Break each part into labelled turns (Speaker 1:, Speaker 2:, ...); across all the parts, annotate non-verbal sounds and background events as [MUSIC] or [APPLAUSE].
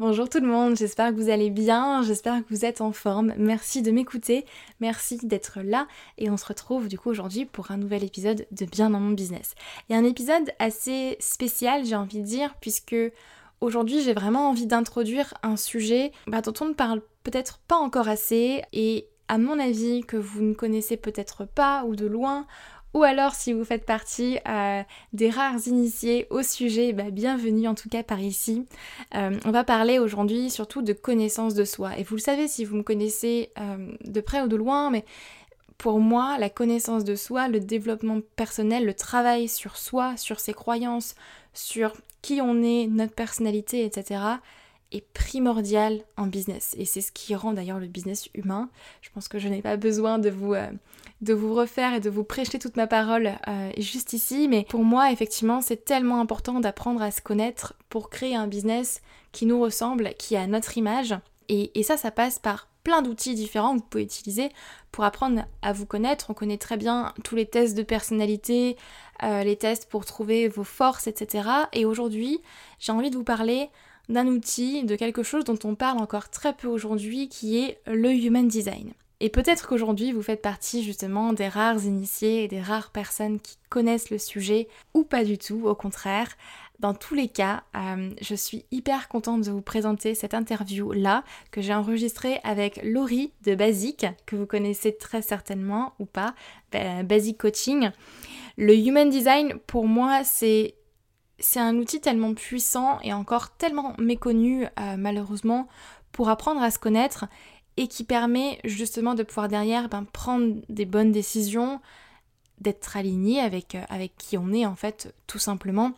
Speaker 1: Bonjour tout le monde, j'espère que vous allez bien, j'espère que vous êtes en forme. Merci de m'écouter, merci d'être là et on se retrouve du coup aujourd'hui pour un nouvel épisode de Bien dans mon business. Et un épisode assez spécial, j'ai envie de dire, puisque aujourd'hui j'ai vraiment envie d'introduire un sujet bah, dont on ne parle peut-être pas encore assez et à mon avis que vous ne connaissez peut-être pas ou de loin ou alors si vous faites partie euh, des rares initiés au sujet, bah, bienvenue en tout cas par ici. Euh, on va parler aujourd'hui surtout de connaissance de soi. Et vous le savez si vous me connaissez euh, de près ou de loin, mais pour moi, la connaissance de soi, le développement personnel, le travail sur soi, sur ses croyances, sur qui on est, notre personnalité, etc., est primordial en business. Et c'est ce qui rend d'ailleurs le business humain. Je pense que je n'ai pas besoin de vous, de vous refaire et de vous prêcher toute ma parole euh, juste ici. Mais pour moi, effectivement, c'est tellement important d'apprendre à se connaître pour créer un business qui nous ressemble, qui a notre image. Et, ça, ça passe par plein d'outils différents que vous pouvez utiliser pour apprendre à vous connaître. On connaît très bien tous les tests de personnalité, euh, les tests pour trouver vos forces, etc. Et aujourd'hui, j'ai envie de vous parler d'un outil, de quelque chose dont on parle encore très peu aujourd'hui, qui est le Human Design. Et peut-être qu'aujourd'hui vous faites partie justement des rares initiés et des rares personnes qui connaissent le sujet, ou pas du tout, au contraire. Dans tous les cas, euh, je suis hyper contente de vous présenter cette interview là que j'ai enregistrée avec Laurie de Basic, que vous connaissez très certainement ou pas, Basic Coaching. Le Human Design, pour moi, c'est c'est un outil tellement puissant et encore tellement méconnu euh, malheureusement pour apprendre à se connaître et qui permet justement de pouvoir derrière ben, prendre des bonnes décisions, d'être aligné avec, euh, avec qui on est en fait tout simplement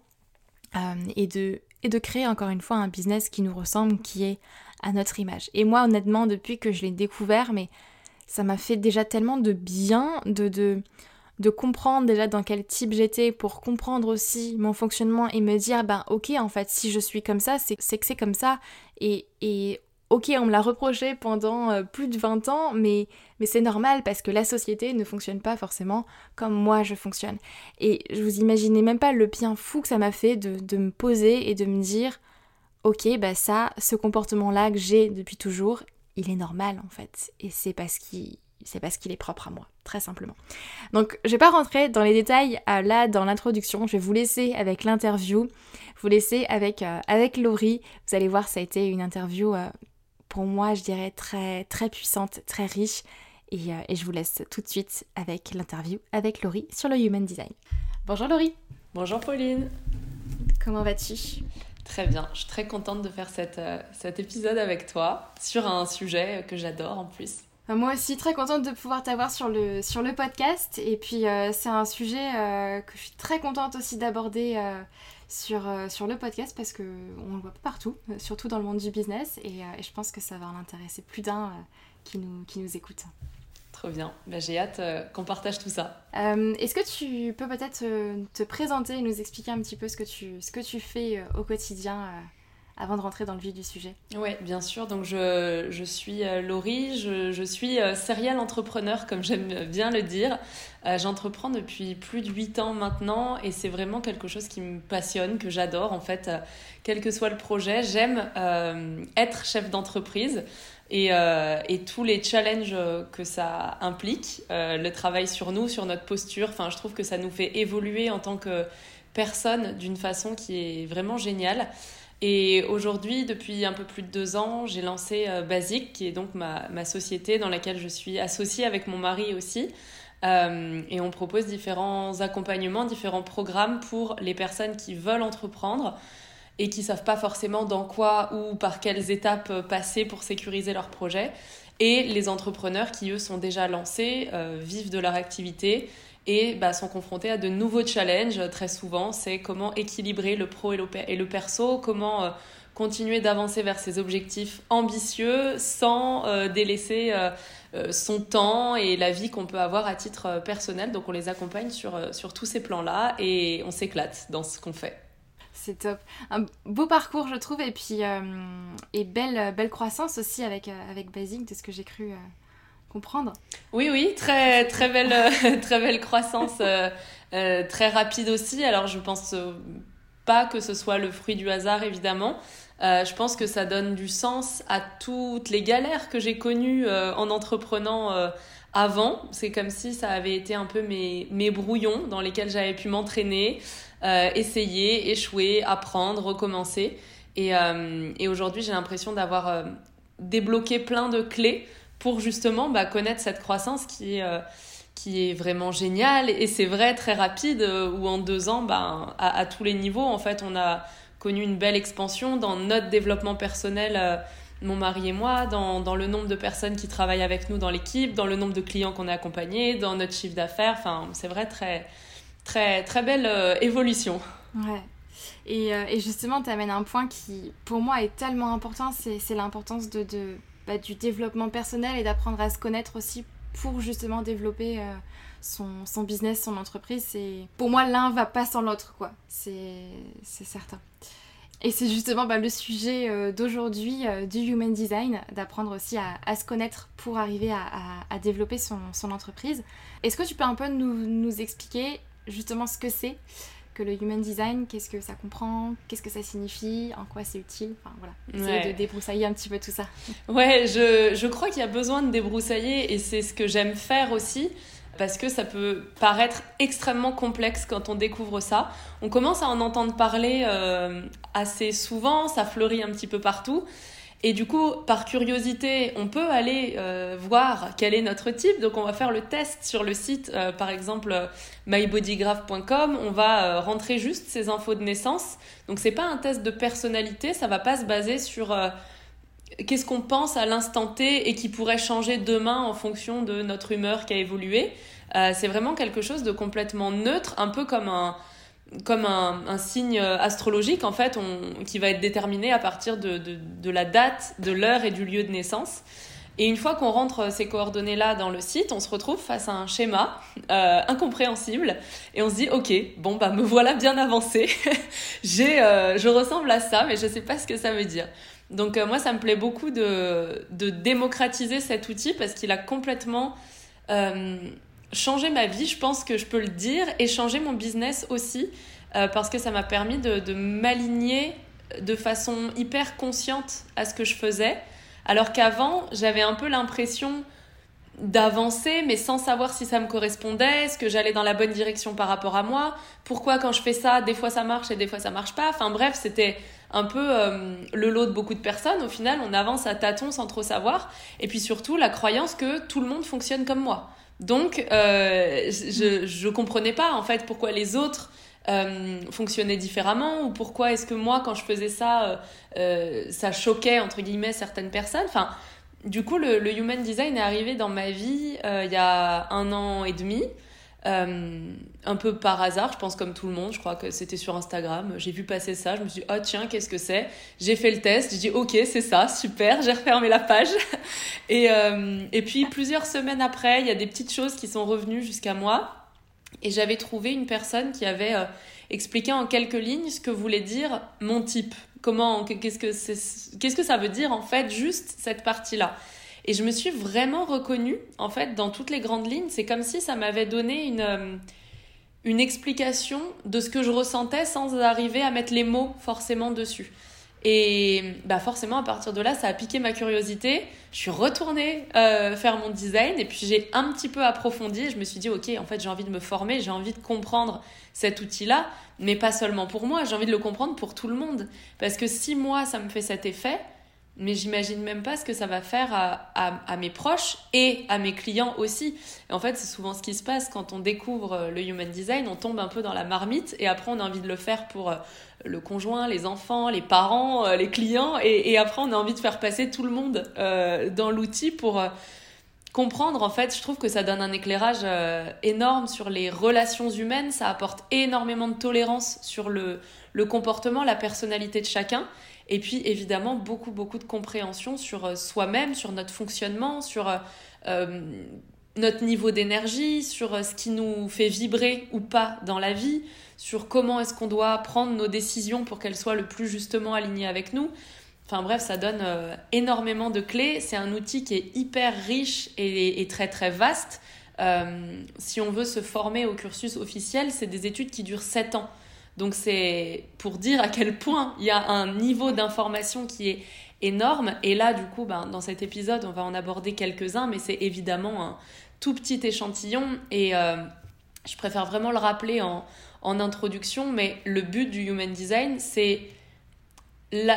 Speaker 1: euh, et, de, et de créer encore une fois un business qui nous ressemble, qui est à notre image. Et moi honnêtement depuis que je l'ai découvert, mais ça m'a fait déjà tellement de bien de, de, de comprendre déjà dans quel type j'étais pour comprendre aussi mon fonctionnement et me dire ben ok en fait si je suis comme ça c'est que c'est comme ça et, ok on me l'a reproché pendant euh, plus de 20 ans mais, c'est normal parce que la société ne fonctionne pas forcément comme moi je fonctionne et je vous imaginez même pas le bien fou que ça m'a fait de, de, me poser et de me dire ok bah ça ce comportement là que j'ai depuis toujours il est normal en fait et c'est parce qu'il c'est parce qu'il est propre à moi, très simplement. Donc je vais pas rentrer dans les détails euh, là dans l'introduction, je vais vous laisser avec l'interview, vous laisser avec, euh, avec Laurie. Vous allez voir, ça a été une interview pour moi, je dirais, très, très puissante, très riche. Et, et je vous laisse tout de suite avec l'interview avec Laurie sur le Human Design. Bonjour Laurie.
Speaker 2: Bonjour Pauline.
Speaker 1: Comment vas-tu?
Speaker 2: Très bien, je suis très contente de faire cette, cet épisode avec toi sur un sujet que j'adore en plus.
Speaker 1: Euh, moi aussi, très contente de pouvoir t'avoir sur le, sur le podcast. Et puis, euh, c'est un sujet euh, que je suis très contente aussi d'aborder sur, sur le podcast parce qu'on ne le voit pas partout, surtout dans le monde du business. Et, et je pense que ça va en intéresser plus d'un qui, nous, qui nous écoute.
Speaker 2: Trop bien. Bah, J'ai hâte qu'on partage tout ça.
Speaker 1: Est-ce que tu peux peut-être te présenter et nous expliquer un petit peu ce que tu, ce que tu fais au quotidien avant de rentrer dans le vif du sujet
Speaker 2: Oui, bien sûr. Donc, je, je suis euh, Laurie, je, je suis euh, serial entrepreneur, comme j'aime bien le dire. Euh, j'entreprends depuis plus de 8 ans maintenant et c'est vraiment quelque chose qui me passionne, que j'adore. En fait, quel que soit le projet, j'aime être chef d'entreprise. Et, et, tous les challenges que ça implique, le travail sur nous, sur notre posture, enfin, je trouve que ça nous fait évoluer en tant que personne d'une façon qui est vraiment géniale. Et aujourd'hui, depuis un peu plus de deux ans, j'ai lancé euh, Basic, qui est donc ma, société dans laquelle je suis associée avec mon mari aussi. Euh, et on propose différents accompagnements, différents programmes pour les personnes qui veulent entreprendre et qui savent pas forcément dans quoi ou par quelles étapes passer pour sécuriser leur projet. Et les entrepreneurs qui, eux, sont déjà lancés, euh, vivent de leur activité et bah, sont confrontés à de nouveaux challenges très souvent. C'est comment équilibrer le pro et le, perso, comment euh, continuer d'avancer vers ses objectifs ambitieux sans délaisser son temps et la vie qu'on peut avoir à titre personnel. Donc on les accompagne sur, sur tous ces plans-là et on s'éclate dans ce qu'on fait.
Speaker 1: C'est top. Un beau parcours, je trouve, et puis et belle, belle croissance aussi avec, avec Basing, de ce que j'ai cru
Speaker 2: Oui, oui, très, très, belle, [LAUGHS] très belle croissance, euh, euh, très rapide aussi. Alors, je pense euh, pas que ce soit le fruit du hasard, évidemment. je pense que ça donne du sens à toutes les galères que j'ai connues en entreprenant avant. C'est comme si ça avait été un peu mes, mes brouillons dans lesquels j'avais pu m'entraîner, essayer, échouer, apprendre, recommencer. Et, et aujourd'hui, j'ai l'impression d'avoir débloqué plein de clés pour justement bah, connaître cette croissance qui est, euh, qui est vraiment géniale. Et c'est vrai, très rapide, euh, où en deux ans, bah, à, tous les niveaux, en fait, on a connu une belle expansion dans notre développement personnel, euh, mon mari et moi, dans, le nombre de personnes qui travaillent avec nous dans l'équipe, dans le nombre de clients qu'on a accompagnés, dans notre chiffre d'affaires. Enfin, c'est vrai, très, très, très belle évolution.
Speaker 1: Ouais. Et, et justement, tu amènes un point qui, pour moi, est tellement important, c'est l'importance de, de bah, du développement personnel et d'apprendre à se connaître aussi pour justement développer euh, son, business, son entreprise. C'est pour moi l'un va pas sans l'autre quoi. C'est certain. Et c'est justement bah, le sujet euh, d'aujourd'hui euh, du Human Design, d'apprendre aussi à, se connaître pour arriver à, développer son, entreprise. Est-ce que tu peux un peu nous expliquer justement ce que c'est que le human design, qu'est-ce que ça comprend, qu'est-ce que ça signifie, en quoi c'est utile. Enfin voilà, essayer de débroussailler un petit peu tout ça.
Speaker 2: Ouais, je, je crois qu'il y a besoin de débroussailler et c'est ce que j'aime faire aussi parce que ça peut paraître extrêmement complexe quand on découvre ça. On commence à en entendre parler euh, assez souvent, ça fleurit un petit peu partout. Et du coup, par curiosité, on peut aller euh, voir quel est notre type. Donc, on va faire le test sur le site, euh, par exemple mybodygraph.com. On va euh, rentrer juste ces infos de naissance. Donc, c'est pas un test de personnalité. Ça va pas se baser sur qu'est-ce qu'on pense à l'instant T et qui pourrait changer demain en fonction de notre humeur qui a évolué. c'est vraiment quelque chose de complètement neutre, un peu comme un comme un, un, signe astrologique en fait on, qui va être déterminé à partir de, de, de la date, de l'heure et du lieu de naissance. Et une fois qu'on rentre ces coordonnées-là dans le site, on se retrouve face à un schéma euh, incompréhensible et on se dit ok bon bah me voilà bien avancé, [LAUGHS] j'ai euh, je ressemble à ça mais je sais pas ce que ça veut dire. Donc euh, moi ça me plaît beaucoup de, de démocratiser cet outil parce qu'il a complètement changer ma vie, je pense que je peux le dire, et changer mon business aussi, euh, parce que ça m'a permis de, de m'aligner de façon hyper consciente à ce que je faisais, alors qu'avant, j'avais un peu l'impression d'avancer, mais sans savoir si ça me correspondait, est-ce que j'allais dans la bonne direction par rapport à moi, pourquoi quand je fais ça, des fois ça marche et des fois ça marche pas. Enfin bref, c'était un peu euh, le lot de beaucoup de personnes. Au final, on avance à tâtons sans trop savoir. Et puis surtout, la croyance que tout le monde fonctionne comme moi. Donc, euh, je ne comprenais pas en fait pourquoi les autres euh, fonctionnaient différemment ou pourquoi est-ce que moi, quand je faisais ça, euh, ça choquait entre guillemets certaines personnes. Enfin, du coup, le, le Human Design est arrivé dans ma vie il y a un an et demi. Euh, un peu par hasard, je pense comme tout le monde, je crois que c'était sur Instagram, j'ai vu passer ça, je me suis dit, oh tiens, qu'est-ce que c'est? J'ai fait le test, j'ai dit, ok, c'est ça, super, j'ai refermé la page. [LAUGHS] Et, euh, et puis plusieurs semaines après, il y a des petites choses qui sont revenues jusqu'à moi. Et j'avais trouvé une personne qui avait euh, expliqué en quelques lignes ce que voulait dire mon type. Comment, qu'est-ce que qu'est-ce que ça veut dire en fait, juste cette partie-là? Et je me suis vraiment reconnue, en fait, dans toutes les grandes lignes. C'est comme si ça m'avait donné une, euh, une explication de ce que je ressentais sans arriver à mettre les mots forcément dessus. Et bah forcément, à partir de là, ça a piqué ma curiosité. Je suis retournée euh, faire mon design et puis j'ai un petit peu approfondi. Je me suis dit, ok, en fait, j'ai envie de me former, j'ai envie de comprendre cet outil-là, mais pas seulement pour moi, j'ai envie de le comprendre pour tout le monde. Parce que si moi, ça me fait cet effet, mais j'imagine même pas ce que ça va faire à, à, mes proches et à mes clients aussi. Et en fait, c'est souvent ce qui se passe quand on découvre euh, le human design, on tombe un peu dans la marmite et après on a envie de le faire pour euh, le conjoint, les enfants, les parents, euh, les clients et, après on a envie de faire passer tout le monde dans l'outil pour comprendre en fait, je trouve que ça donne un éclairage énorme sur les relations humaines, ça apporte énormément de tolérance sur le, le comportement, la personnalité de chacun Et puis évidemment beaucoup beaucoup de compréhension sur soi-même, sur notre fonctionnement, sur notre niveau d'énergie, sur ce qui nous fait vibrer ou pas dans la vie, sur comment est-ce qu'on doit prendre nos décisions pour qu'elles soient le plus justement alignées avec nous. Enfin bref, ça donne euh, énormément de clés. C'est un outil qui est hyper riche et, très très vaste. Euh, si on veut se former au cursus officiel, c'est des études qui durent 7 ans. Donc c'est pour dire à quel point il y a un niveau d'information qui est énorme. Et là, du coup, ben, dans cet épisode, on va en aborder quelques-uns, mais c'est évidemment un tout petit échantillon. Et euh, je préfère vraiment le rappeler en, introduction, mais le but du Human Design, c'est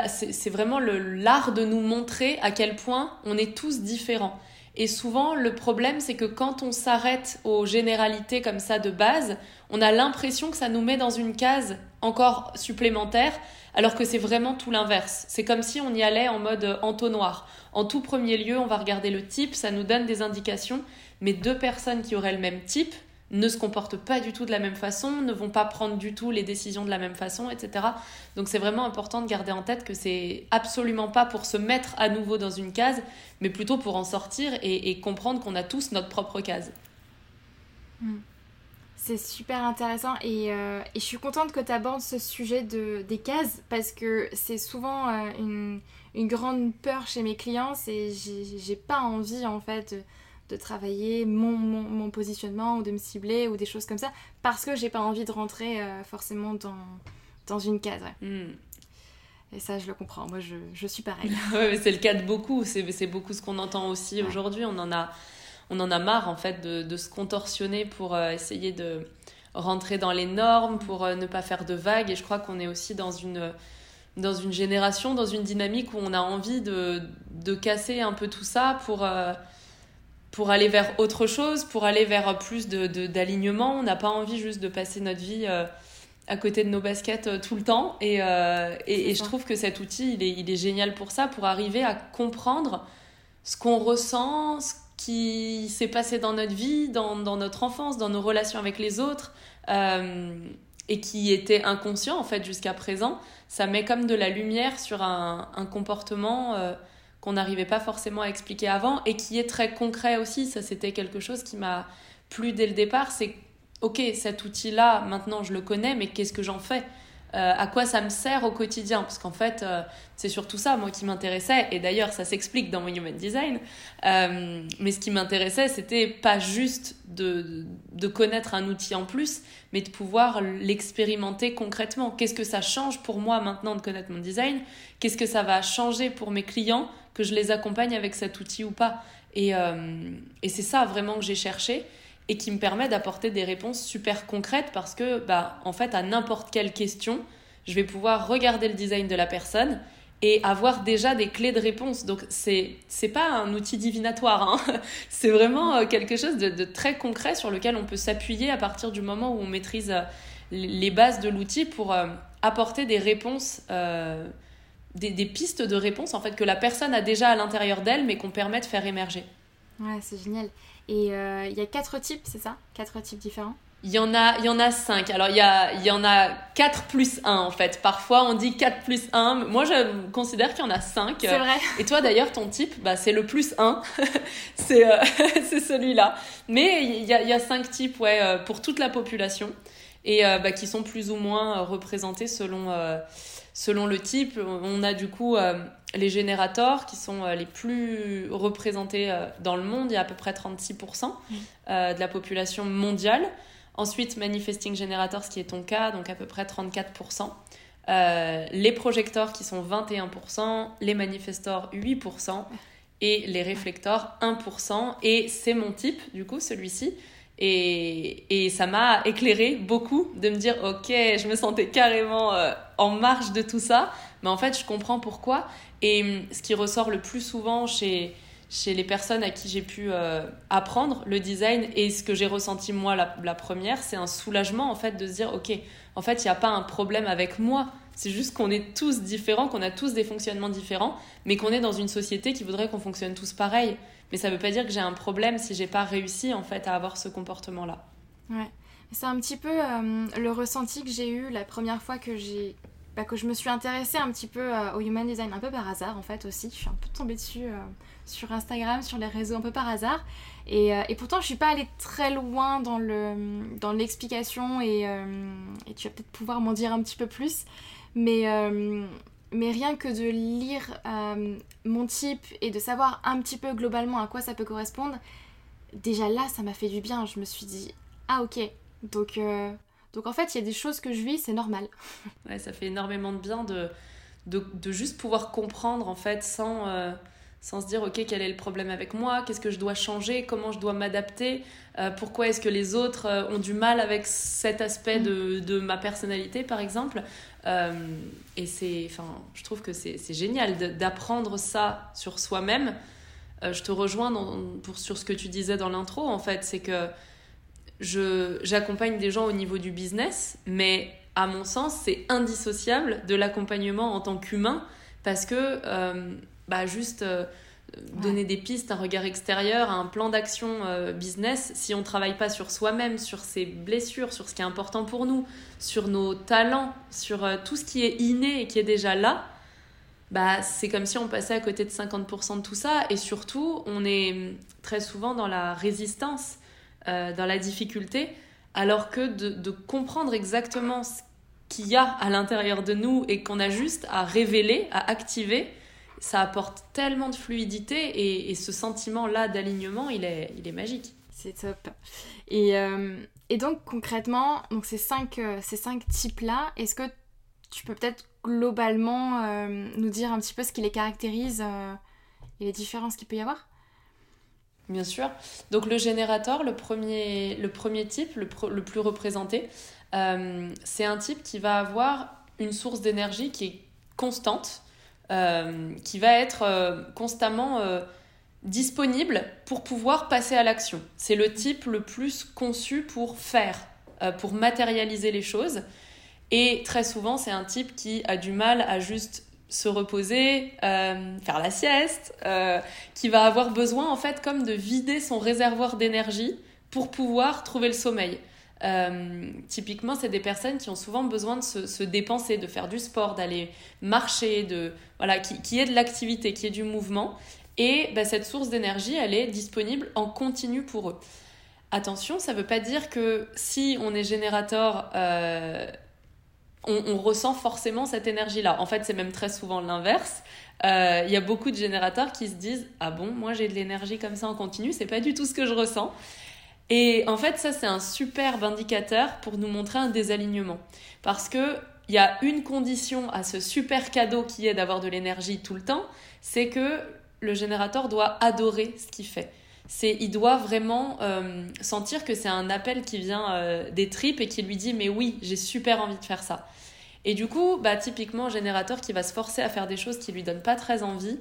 Speaker 2: c'est vraiment l'art de nous montrer à quel point on est tous différents. Et souvent, le problème, c'est que quand on s'arrête aux généralités comme ça de base, on a l'impression que ça nous met dans une case encore supplémentaire, alors que c'est vraiment tout l'inverse. C'est comme si on y allait en mode entonnoir. En tout premier lieu, on va regarder le type, ça nous donne des indications, mais deux personnes qui auraient le même type, ne se comportent pas du tout de la même façon, ne vont pas prendre du tout les décisions de la même façon, etc. Donc c'est vraiment important de garder en tête que c'est absolument pas pour se mettre à nouveau dans une case, mais plutôt pour en sortir et, comprendre qu'on a tous notre propre case.
Speaker 1: Hmm. C'est super intéressant euh, et, je suis contente que tu abordes ce sujet de, des cases parce que c'est souvent euh, une, une, grande peur chez mes clients, c'est j'ai pas envie en fait de travailler mon, mon, positionnement ou de me cibler ou des choses comme ça parce que j'ai pas envie de rentrer euh, forcément dans, dans une case. Hmm. Et ça, je le comprends. Moi, je, je suis pareil. [LAUGHS]
Speaker 2: ouais, c'est le cas de beaucoup. C'est beaucoup ce qu'on entend aussi aujourd'hui. On en a on en a marre en fait de, de se contorsionner pour euh, essayer de rentrer dans les normes, pour euh, ne pas faire de vagues. Et je crois qu'on est aussi dans une dans une génération, dans une dynamique où on a envie de, de casser un peu tout ça pour pour aller vers autre chose, pour aller vers plus d'alignement. De, on n'a pas envie juste de passer notre vie euh, à côté de nos baskets euh, tout le temps. Et, euh, et, je trouve que cet outil, il est, il est, génial pour ça, pour arriver à comprendre ce qu'on ressent, ce qui s'est passé dans notre vie, dans, dans, notre enfance, dans nos relations avec les autres, et qui était inconscient en fait jusqu'à présent. Ça met comme de la lumière sur un, un comportement qu'on n'arrivait pas forcément à expliquer avant et qui est très concret aussi. Ça, c'était quelque chose qui m'a plu dès le départ. C'est, ok, cet outil-là, maintenant je le connais, mais qu'est-ce que j'en fais? Euh, à quoi ça me sert au quotidien? Parce qu'en fait, euh, c'est surtout ça, moi, qui m'intéressait. Et d'ailleurs, ça s'explique dans mon Human Design. Euh, mais ce qui m'intéressait, c'était pas juste de, de connaître un outil en plus, mais de pouvoir l'expérimenter concrètement. Qu'est-ce que ça change pour moi maintenant de connaître mon design? Qu'est-ce que ça va changer pour mes clients? Que je les accompagne avec cet outil ou pas. Et, euh, et c'est ça vraiment que j'ai cherché et qui me permet d'apporter des réponses super concrètes parce que, bah, en fait, à n'importe quelle question, je vais pouvoir regarder le design de la personne et avoir déjà des clés de réponse. Donc, c'est c'est pas un outil divinatoire, hein. [LAUGHS] c'est vraiment euh, quelque chose de, de, très concret sur lequel on peut s'appuyer à partir du moment où on maîtrise euh, les bases de l'outil pour apporter des réponses des, pistes de réponse en fait que la personne a déjà à l'intérieur d'elle mais qu'on permet de faire émerger.
Speaker 1: Ouais, c'est génial. Et euh, il y a quatre types, c'est ça? Quatre types différents?
Speaker 2: Il y, en a, il y en a cinq. Alors, il y, a, il y en a quatre plus un, en fait. Parfois, on dit 4 plus 1. Moi, je considère qu'il y en a cinq.
Speaker 1: C'est vrai.
Speaker 2: Et toi, d'ailleurs, ton type, bah, c'est le plus 1. [LAUGHS] c'est euh, [LAUGHS] c'est celui-là. Mais il y a, il y a cinq types ouais, euh, pour toute la population. Et bah, qui sont plus ou moins représentés selon selon le type. On a du coup euh, les générateurs qui sont euh, les plus représentés euh, dans le monde. Il y a à peu près 36% de la population mondiale. Ensuite, Manifesting Generators, qui est ton cas, donc à peu près 34%. les projecteurs qui sont 21%, les manifestors 8% et les réflecteurs 1%. Et c'est mon type, du coup, celui-ci. Et, et ça m'a éclairé beaucoup de me dire, ok, je me sentais carrément en marge de tout ça, mais en fait, je comprends pourquoi. Et hum, ce qui ressort le plus souvent chez, chez les personnes à qui j'ai pu euh, apprendre le design et ce que j'ai ressenti moi la, première, c'est un soulagement en fait de se dire, ok, en fait, il n'y a pas un problème avec moi. C'est juste qu'on est tous différents, qu'on a tous des fonctionnements différents, mais qu'on est dans une société qui voudrait qu'on fonctionne tous pareil. Mais ça ne veut pas dire que j'ai un problème si j'ai pas réussi en fait à avoir ce comportement-là.
Speaker 1: Ouais. C'est un petit peu euh, le ressenti que j'ai eu la première fois que j'ai bah, que je me suis intéressée un petit peu au human design, un peu par hasard en fait aussi. Je suis un peu tombée dessus sur Instagram, sur les réseaux, un peu par hasard. Et, et pourtant, je suis pas allée très loin dans l'explication dans et, et tu vas peut-être pouvoir m'en dire un petit peu plus. Mais mais rien que de lire euh, mon type et de savoir un petit peu globalement à quoi ça peut correspondre, déjà là, ça m'a fait du bien. Je me suis dit, ah ok, donc, euh, donc en fait, il y a des choses que je vis, c'est normal. [LAUGHS]
Speaker 2: Ouais, ça fait énormément de bien de, de, juste pouvoir comprendre en fait sans... Euh, sans se dire ok quel est le problème avec moi, qu'est-ce que je dois changer, comment je dois m'adapter, pourquoi est-ce que les autres ont du mal avec cet aspect de, de ma personnalité par exemple. Euh, et c'est, enfin, je trouve que c'est génial d'apprendre ça sur soi-même. Euh, je te rejoins pour, sur ce que tu disais dans l'intro, en fait, c'est que j'accompagne des gens au niveau du business, mais à mon sens, c'est indissociable de l'accompagnement en tant qu'humain, parce que euh, bah, juste donner des pistes, un regard extérieur, un plan d'action euh, business, si on ne travaille pas sur soi-même, sur ses blessures, sur ce qui est important pour nous, sur nos talents, sur euh, tout ce qui est inné et qui est déjà là, bah, c'est comme si on passait à côté de 50% de tout ça. Et surtout, on est très souvent dans la résistance, euh, dans la difficulté, alors que de, comprendre exactement ce qu'il y a à l'intérieur de nous et qu'on a juste à révéler, à activer, ça apporte tellement de fluidité et, ce sentiment-là d'alignement, il est, il est magique.
Speaker 1: C'est top. Et, euh, donc concrètement, donc ces cinq, euh, ces cinq types-là, est-ce que tu peux peut-être globalement nous dire un petit peu ce qui les caractérise et les différences qu'il peut y avoir?
Speaker 2: Bien sûr. Donc le générateur, le premier, le premier type, le, plus représenté, c'est un type qui va avoir une source d'énergie qui est constante, euh, qui va être euh, constamment euh, disponible pour pouvoir passer à l'action. C'est le type le plus conçu pour faire, pour matérialiser les choses. Et très souvent, c'est un type qui a du mal à juste se reposer, faire la sieste, qui va avoir besoin en fait comme de vider son réservoir d'énergie pour pouvoir trouver le sommeil. Euh, typiquement, c'est des personnes qui ont souvent besoin de se, dépenser, de faire du sport, d'aller marcher, de voilà, qui, qui est de l'activité, qui est du mouvement. Et bah, cette source d'énergie, elle est disponible en continu pour eux. Attention, ça ne veut pas dire que si on est générateur, euh, on, ressent forcément cette énergie-là. En fait, c'est même très souvent l'inverse. Euh, il y a beaucoup de générateurs qui se disent Ah bon, moi j'ai de l'énergie comme ça en continu, c'est pas du tout ce que je ressens. Et en fait, ça, c'est un superbe indicateur pour nous montrer un désalignement. Parce que il y a une condition à ce super cadeau qui est d'avoir de l'énergie tout le temps, c'est que le générateur doit adorer ce qu'il fait. C'est, il doit vraiment euh, sentir que c'est un appel qui vient euh, des tripes et qui lui dit mais oui, j'ai super envie de faire ça. Et du coup, bah, typiquement, un générateur qui va se forcer à faire des choses qui lui donnent pas très envie,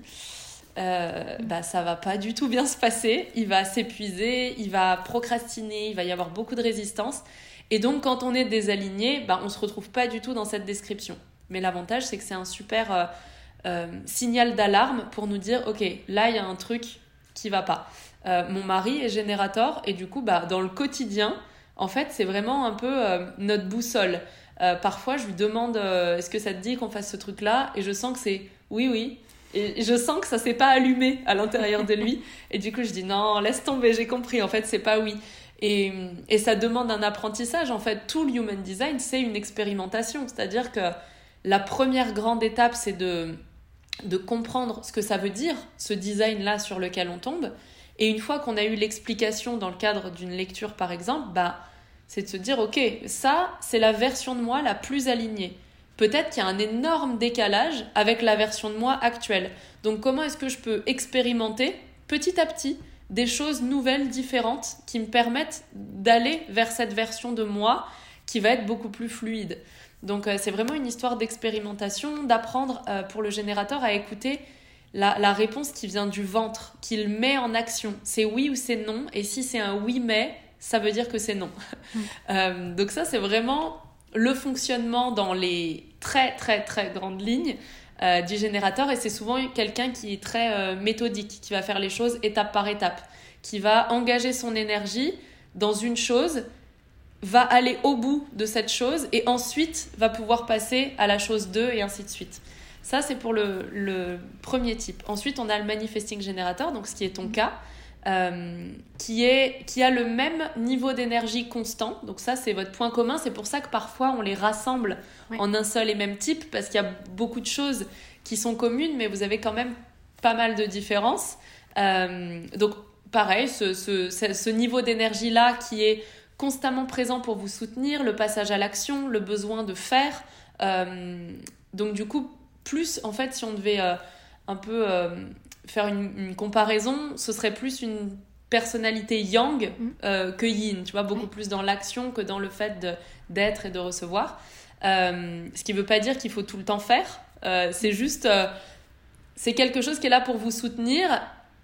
Speaker 2: euh, bah, ça va pas du tout bien se passer. Il va s'épuiser, il va procrastiner, il va y avoir beaucoup de résistance. Et donc, quand on est désaligné, bah, on se retrouve pas du tout dans cette description. Mais l'avantage, c'est que c'est un super euh, signal d'alarme pour nous dire ok, là, il y a un truc qui va pas. Mon mari est générateur et du coup, bah, dans le quotidien, en fait, c'est vraiment un peu notre boussole. parfois, je lui demande est-ce que ça te dit qu'on fasse ce truc-là? Et je sens que c'est oui, oui, et je sens que ça s'est pas allumé à l'intérieur de lui. [LAUGHS] Et du coup, je dis non, laisse tomber, j'ai compris. En fait, c'est pas oui. Et, et, ça demande un apprentissage. En fait, tout le human design, c'est une expérimentation. C'est-à-dire que la première grande étape, c'est de, de comprendre ce que ça veut dire, ce design-là sur lequel on tombe. Et une fois qu'on a eu l'explication dans le cadre d'une lecture, par exemple, bah, c'est de se dire, OK, ça, c'est la version de moi la plus alignée peut-être qu'il y a un énorme décalage avec la version de moi actuelle. Donc comment est-ce que je peux expérimenter petit à petit des choses nouvelles, différentes, qui me permettent d'aller vers cette version de moi qui va être beaucoup plus fluide? Donc euh, c'est vraiment une histoire d'expérimentation, d'apprendre euh, pour le générateur à écouter la, réponse qui vient du ventre, qu'il met en action. C'est oui ou c'est non, et si c'est un oui mais, ça veut dire que c'est non. Mm. [LAUGHS] Euh, donc ça c'est vraiment le fonctionnement dans les très très très grandes lignes euh, du générateur et c'est souvent quelqu'un qui est très euh, méthodique, qui va faire les choses étape par étape, qui va engager son énergie dans une chose va aller au bout de cette chose et ensuite va pouvoir passer à la chose 2 et ainsi de suite. Ça, c'est pour le, premier type. Ensuite, on a le manifesting generator, donc ce qui est ton cas, euh, qui, est, qui a le même niveau d'énergie constant. Donc ça, c'est votre point commun. C'est pour ça que parfois, on les rassemble en un seul et même type, parce qu'il y a beaucoup de choses qui sont communes, mais vous avez quand même pas mal de différences. Euh, donc, pareil, ce, ce, ce niveau d'énergie-là qui est constamment présent pour vous soutenir, le passage à l'action, le besoin de faire. Euh, donc du coup, plus en fait, si on devait euh, un peu euh, faire une, comparaison, ce serait plus une personnalité yang mm. que yin, tu vois, beaucoup plus dans l'action que dans le fait d'être et de recevoir. ce qui ne veut pas dire qu'il faut tout le temps faire, c'est juste, c'est quelque chose qui est là pour vous soutenir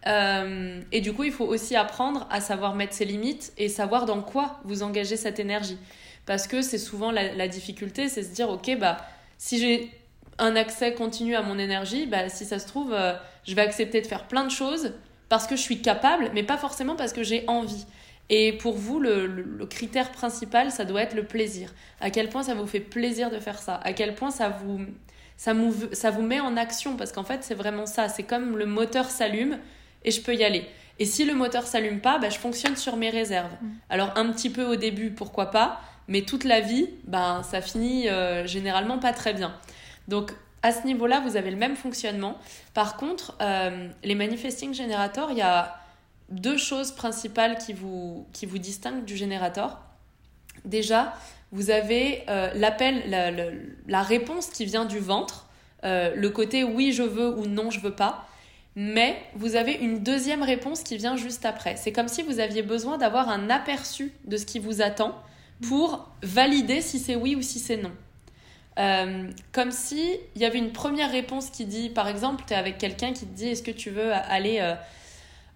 Speaker 2: euh, et du coup, il faut aussi apprendre à savoir mettre ses limites et savoir dans quoi vous engagez cette énergie. Parce que c'est souvent la, difficulté, c'est se dire, ok, bah, si j'ai un accès continu à mon énergie, bah, si ça se trouve, euh, je vais accepter de faire plein de choses parce que je suis capable, mais pas forcément parce que j'ai envie. Et pour vous, le, le, critère principal, ça doit être le plaisir. À quel point ça vous fait plaisir de faire ça? À quel point ça vous, ça, ça vous met en action? Parce qu'en fait, c'est vraiment ça. C'est comme le moteur s'allume et je peux y aller. Et si le moteur s'allume pas, bah, je fonctionne sur mes réserves. Mm. Alors un petit peu au début, pourquoi pas, mais toute la vie, bah, ça finit euh, généralement pas très bien. Donc à ce niveau-là, vous avez le même fonctionnement. Par contre, euh, les manifesting generators, il y a deux choses principales qui vous, qui vous distinguent du générateur. Déjà, vous avez euh, l'appel, la, la, réponse qui vient du ventre, le côté oui je veux ou non je veux pas mais vous avez une deuxième réponse qui vient juste après. C'est comme si vous aviez besoin d'avoir un aperçu de ce qui vous attend pour valider si c'est oui ou si c'est non. Euh, comme si il y avait une première réponse qui dit, par exemple, tu es avec quelqu'un qui te dit est-ce que tu veux aller euh,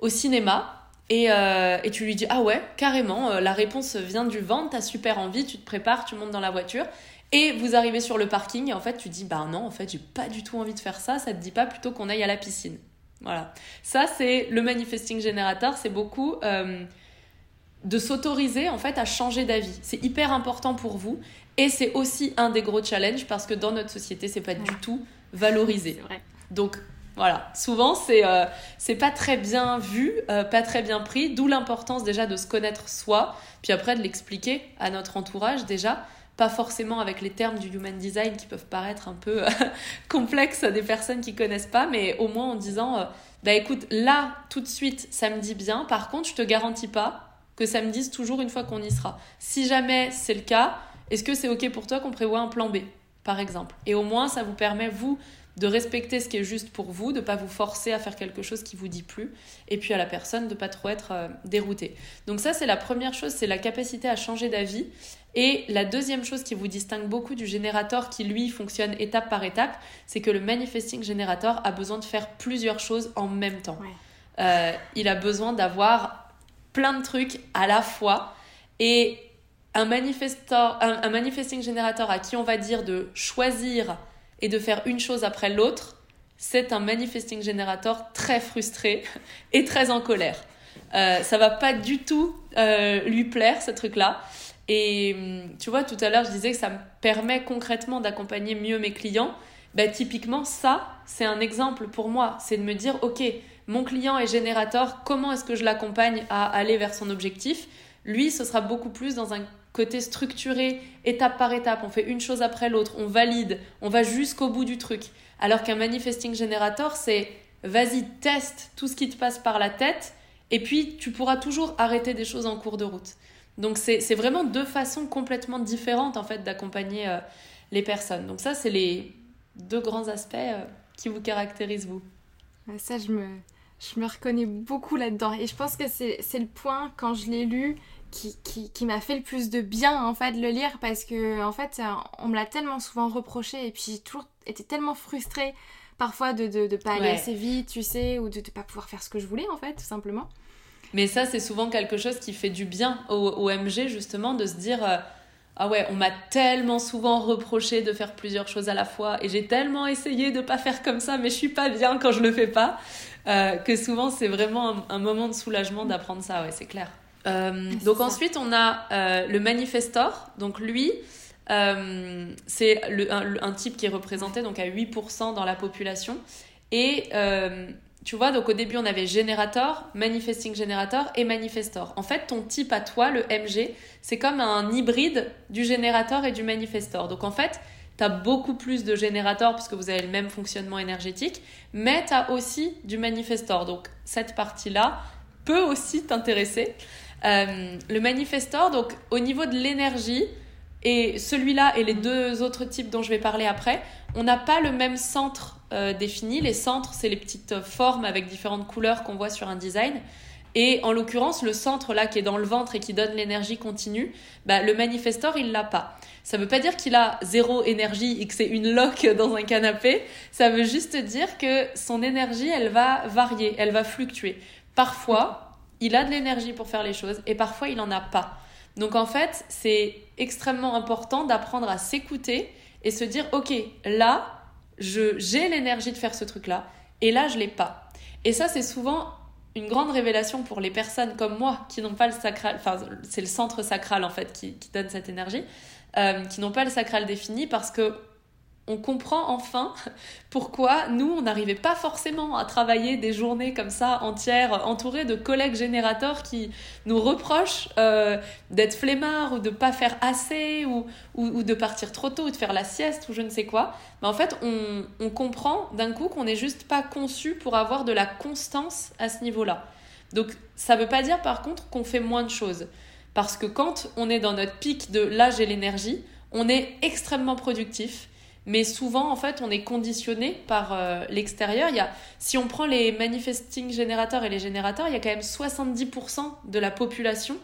Speaker 2: au cinéma? Euh, et, tu lui dis ah ouais, carrément, la réponse vient du ventre, t'as super envie, tu te prépares, tu montes dans la voiture. Et vous arrivez sur le parking et en fait tu dis bah non, en fait j'ai pas du tout envie de faire ça, ça te dit pas plutôt qu'on aille à la piscine. Voilà. Ça, c'est le manifesting generator, c'est beaucoup de s'autoriser en fait à changer d'avis. C'est hyper important pour vous et c'est aussi un des gros challenges parce que dans notre société, c'est pas du tout valorisé. Donc voilà, souvent c'est euh, c'est pas très bien vu, euh, pas très bien pris, d'où l'importance déjà de se connaître soi, puis après de l'expliquer à notre entourage déjà pas forcément avec les termes du human design qui peuvent paraître un peu [LAUGHS] complexes à des personnes qui connaissent pas, mais au moins en disant, euh, bah écoute, là, tout de suite, ça me dit bien, par contre, je te garantis pas que ça me dise toujours une fois qu'on y sera. Si jamais c'est le cas, est-ce que c'est ok pour toi qu'on prévoit un plan B, par exemple? Et au moins, ça vous permet, vous, de respecter ce qui est juste pour vous, de ne pas vous forcer à faire quelque chose qui vous dit plus, et puis à la personne de pas trop être euh, dérouté. Donc ça, c'est la première chose, c'est la capacité à changer d'avis. Et la deuxième chose qui vous distingue beaucoup du générateur qui, lui, fonctionne étape par étape, c'est que le manifesting générateur a besoin de faire plusieurs choses en même temps. Euh, il a besoin d'avoir plein de trucs à la fois. Et un, manifestor, un manifesting générateur à qui on va dire de choisir et de faire une chose après l'autre, c'est un manifesting generator très frustré [LAUGHS] et très en colère. Euh, ça va pas du tout euh, lui plaire ce truc-là. Et hum, tu vois, tout à l'heure, je disais que ça me permet concrètement d'accompagner mieux mes clients. Bah, typiquement, ça, c'est un exemple pour moi. C'est de me dire, OK, mon client est générateur, comment est-ce que je l'accompagne à aller vers son objectif? Lui, ce sera beaucoup plus dans un côté structuré, étape par étape, on fait une chose après l'autre, on valide, on va jusqu'au bout du truc. Alors qu'un manifesting generator, c'est vas-y, teste tout ce qui te passe par la tête, et puis tu pourras toujours arrêter des choses en cours de route. Donc c'est vraiment deux façons complètement différentes en fait d'accompagner euh, les personnes. Donc ça, c'est les deux grands aspects euh, qui vous caractérisent vous.
Speaker 1: Ça, je me, je me reconnais beaucoup là-dedans. Et je pense que c'est le point, quand je l'ai lu, qui, qui, m'a fait le plus de bien en fait de le lire parce que en fait on me l'a tellement souvent reproché et puis j'ai toujours été tellement frustrée parfois de ne de, de pas aller assez vite tu sais ou de ne pas pouvoir faire ce que je voulais en fait tout simplement.
Speaker 2: Mais ça c'est souvent quelque chose qui fait du bien au, MG justement de se dire euh, ah ouais on m'a tellement souvent reproché de faire plusieurs choses à la fois et j'ai tellement essayé de pas faire comme ça mais je suis pas bien quand je le fais pas euh, que souvent c'est vraiment un, un moment de soulagement d'apprendre ça ouais c'est clair donc ensuite, on a le manifestor. Donc lui, c'est un, un, type qui est représenté donc à 8% dans la population. Et tu vois, donc au début, on avait générateur, manifesting generator et manifestor. En fait, ton type à toi, le MG, c'est comme un hybride du générateur et du manifestor. Donc en fait, tu as beaucoup plus de générateurs puisque vous avez le même fonctionnement énergétique, mais tu as aussi du manifestor. Donc cette partie-là peut aussi t'intéresser. Euh, le manifestor, donc au niveau de l'énergie, et celui-là et les deux autres types dont je vais parler après, on n'a pas le même centre euh, définis. Les centres, c'est les petites formes avec différentes couleurs qu'on voit sur un design. Et en l'occurrence, le centre là qui est dans le ventre et qui donne l'énergie continue, bah, le manifestor, il l'a pas. Ça veut pas dire qu'il a zéro énergie et que c'est une loque [LAUGHS] dans un canapé. Ça veut juste dire que son énergie, elle va varier, elle va fluctuer. Parfois, il a de l'énergie pour faire les choses et parfois, il en a pas. Donc en fait, c'est extrêmement important d'apprendre à s'écouter et se dire, ok, là, j'ai l'énergie de faire ce truc-là, et là, je l'ai pas. Et ça, c'est souvent une grande révélation pour les personnes comme moi qui n'ont pas le sacral, enfin, c'est le centre sacral en fait qui, donne cette énergie, euh, qui n'ont pas le sacral défini parce que on comprend enfin [LAUGHS] pourquoi nous, on n'arrivait pas forcément à travailler des journées comme ça entières, entourées de collègues générateurs qui nous reprochent euh, d'être flemmards ou de pas faire assez ou, ou, de partir trop tôt ou de faire la sieste ou je ne sais quoi. Mais en fait, on, on comprend d'un coup qu'on n'est juste pas conçu pour avoir de la constance à ce niveau-là. Donc ça ne veut pas dire par contre qu'on fait moins de choses. Parce que quand on est dans notre pic de l'âge et l'énergie, on est extrêmement productif mais souvent, en fait, on est conditionné par euh, l'extérieur. Il y a, si on prend les manifesting générateurs et les générateurs, il y a quand même 70% de la population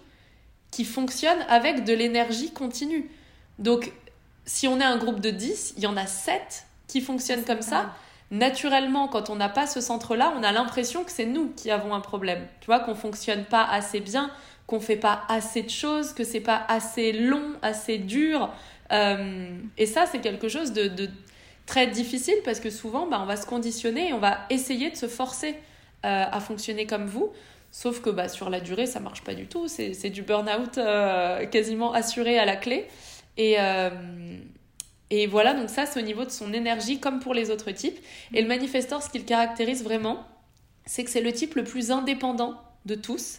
Speaker 2: qui fonctionne avec de l'énergie continue. Donc, si on est un groupe de 10, il y en a 7 qui fonctionnent comme ça. Naturellement, quand on n'a pas ce centre-là, on a l'impression que c'est nous qui avons un problème. Tu vois, qu'on fonctionne pas assez bien, qu'on fait pas assez de choses, que c'est pas assez long, assez dur, euh, et ça, c'est quelque chose de, très difficile parce que souvent, bah, on va se conditionner et on va essayer de se forcer euh, à fonctionner comme vous. Sauf que bah, sur la durée, ça marche pas du tout. C'est du burn-out euh, quasiment assuré à la clé. Et, et voilà, donc ça, c'est au niveau de son énergie comme pour les autres types. Et le manifestor, ce qui le caractérise vraiment, c'est que c'est le type le plus indépendant de tous.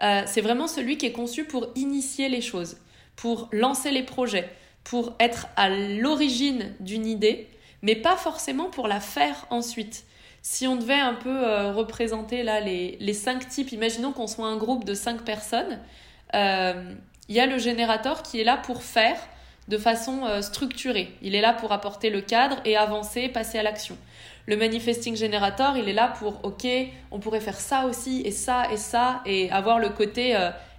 Speaker 2: c'est vraiment celui qui est conçu pour initier les choses, pour lancer les projets, pour être à l'origine d'une idée, mais pas forcément pour la faire ensuite. Si on devait un peu euh, représenter là les, les, cinq types, imaginons qu'on soit un groupe de cinq personnes, euh, il y a le générateur qui est là pour faire de façon euh, structurée. Il est là pour apporter le cadre et avancer, passer à l'action. Le manifesting generator, il est là pour, ok, on pourrait faire ça aussi et ça et ça et avoir le côté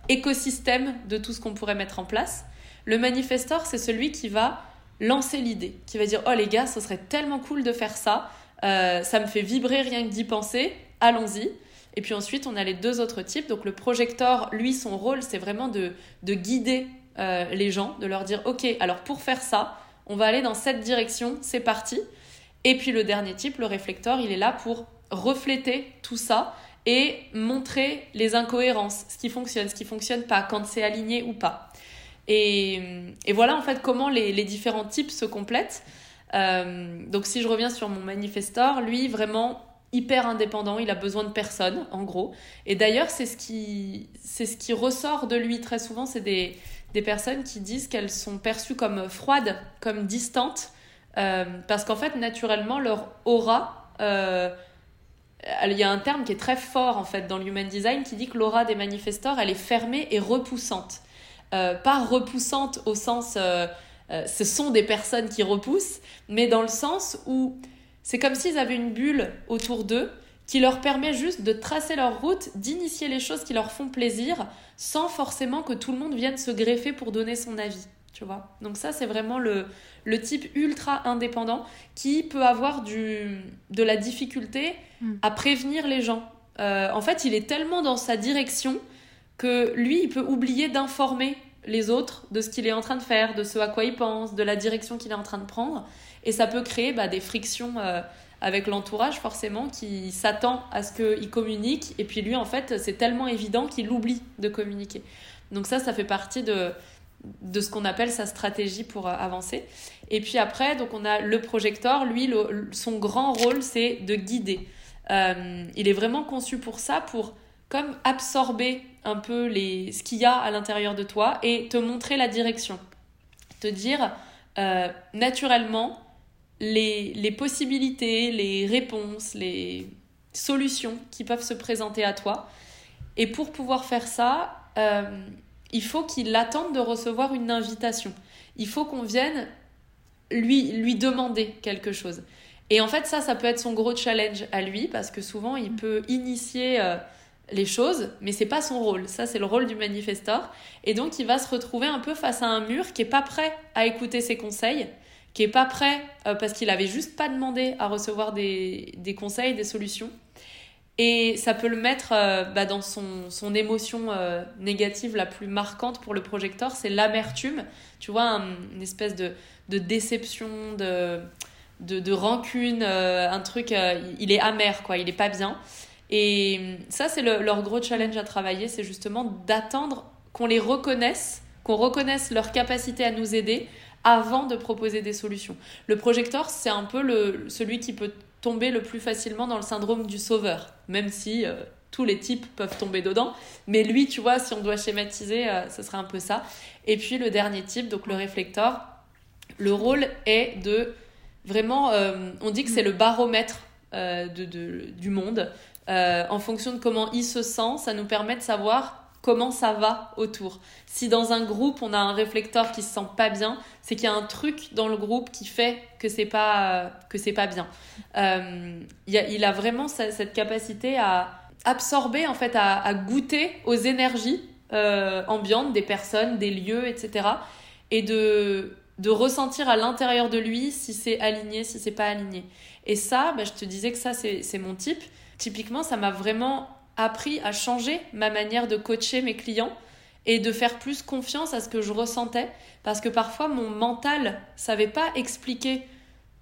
Speaker 2: écosystème de tout ce qu'on pourrait mettre en place. Le manifestor, c'est celui qui va lancer l'idée, qui va dire Oh les gars, ce serait tellement cool de faire ça, euh, ça me fait vibrer rien que d'y penser, allons-y. Et puis ensuite, on a les deux autres types. Donc le projecteur, lui, son rôle, c'est vraiment de, guider euh, les gens, de leur dire Ok, alors pour faire ça, on va aller dans cette direction, c'est parti. Et puis le dernier type, le réflecteur, il est là pour refléter tout ça et montrer les incohérences, ce qui fonctionne, ce qui fonctionne pas, quand c'est aligné ou pas. Et, voilà en fait comment les, différents types se complètent. Euh, donc si je reviens sur mon manifestor, lui vraiment hyper indépendant, il a besoin de personne en gros. Et d'ailleurs c'est ce qui ce qui ressort de lui très souvent, c'est des, des personnes qui disent qu'elles sont perçues comme froides, comme distantes, euh, parce qu'en fait naturellement leur aura euh, il y a un terme qui est très fort en fait dans l'human design qui dit que l'aura des manifestors elle est fermée et repoussante. Euh, pas repoussante au sens euh, euh, ce sont des personnes qui repoussent, mais dans le sens où c'est comme s'ils avaient une bulle autour d'eux qui leur permet juste de tracer leur route, d'initier les choses qui leur font plaisir, sans forcément que tout le monde vienne se greffer pour donner son avis. Tu vois Donc ça, c'est vraiment le, le type ultra indépendant qui peut avoir du, de la difficulté hmm. à prévenir les gens. en fait, il est tellement dans sa direction que lui, il peut oublier d'informer les autres de ce qu'il est en train de faire, de ce à quoi il pense, de la direction qu'il est en train de prendre. Et ça peut créer bah, des frictions euh, avec l'entourage forcément qui s'attend à ce qu'il communique et puis lui en fait c'est tellement évident qu'il oublie de communiquer. Donc ça, ça fait partie de, de ce qu'on appelle sa stratégie pour euh, avancer. Et puis après, donc on a le projecteur, lui, son grand rôle c'est de guider. Euh, il est vraiment conçu pour ça, pour comme absorber un peu les, ce qu'il y a à l'intérieur de toi et te montrer la direction. Te dire euh, naturellement les, les, possibilités, les réponses, les solutions qui peuvent se présenter à toi. Et pour pouvoir faire ça, euh, il faut qu'il attende de recevoir une invitation. Il faut qu'on vienne lui, lui demander quelque chose. Et en fait, ça, ça peut être son gros challenge à lui, parce que souvent, il peut initier les choses, mais c'est pas son rôle. Ça, c'est le rôle du manifestor. Et donc, il va se retrouver un peu face à un mur qui est pas prêt à écouter ses conseils, qui est pas prêt euh, parce qu'il avait juste pas demandé à recevoir des, conseils, des solutions. Et ça peut le mettre euh, bah, dans son, son émotion euh, négative la plus marquante pour le projecteur, c'est l'amertume. Tu vois, une espèce de, déception, de, de, de rancune, un truc, il est amer, quoi, il est pas bien. Et ça, c'est leur gros challenge à travailler, c'est justement d'attendre qu'on les reconnaisse, qu'on reconnaisse leur capacité à nous aider avant de proposer des solutions. Le projecteur, c'est un peu celui qui peut tomber le plus facilement dans le syndrome du sauveur, même si euh, tous les types peuvent tomber dedans. Mais lui, tu vois, si on doit schématiser, euh, ce serait un peu ça. Et puis le dernier type, donc le réflecteur, le rôle est de vraiment, euh, on dit que c'est le baromètre du monde. Euh, en fonction de comment il se sent, ça nous permet de savoir comment ça va autour. Si dans un groupe on a un réflecteur qui se sent pas bien, c'est qu'il y a un truc dans le groupe qui fait que c'est pas que c'est pas bien. Euh, il, a, vraiment cette capacité à absorber en fait, à, goûter aux énergies euh, ambiantes des personnes, des lieux, etc. Et de de ressentir à l'intérieur de lui si c'est aligné, si c'est pas aligné. Et ça, bah, je te disais que ça c'est mon type. Typiquement, ça m'a vraiment appris à changer ma manière de coacher mes clients et de faire plus confiance à ce que je ressentais. Parce que parfois mon mental savait pas expliquer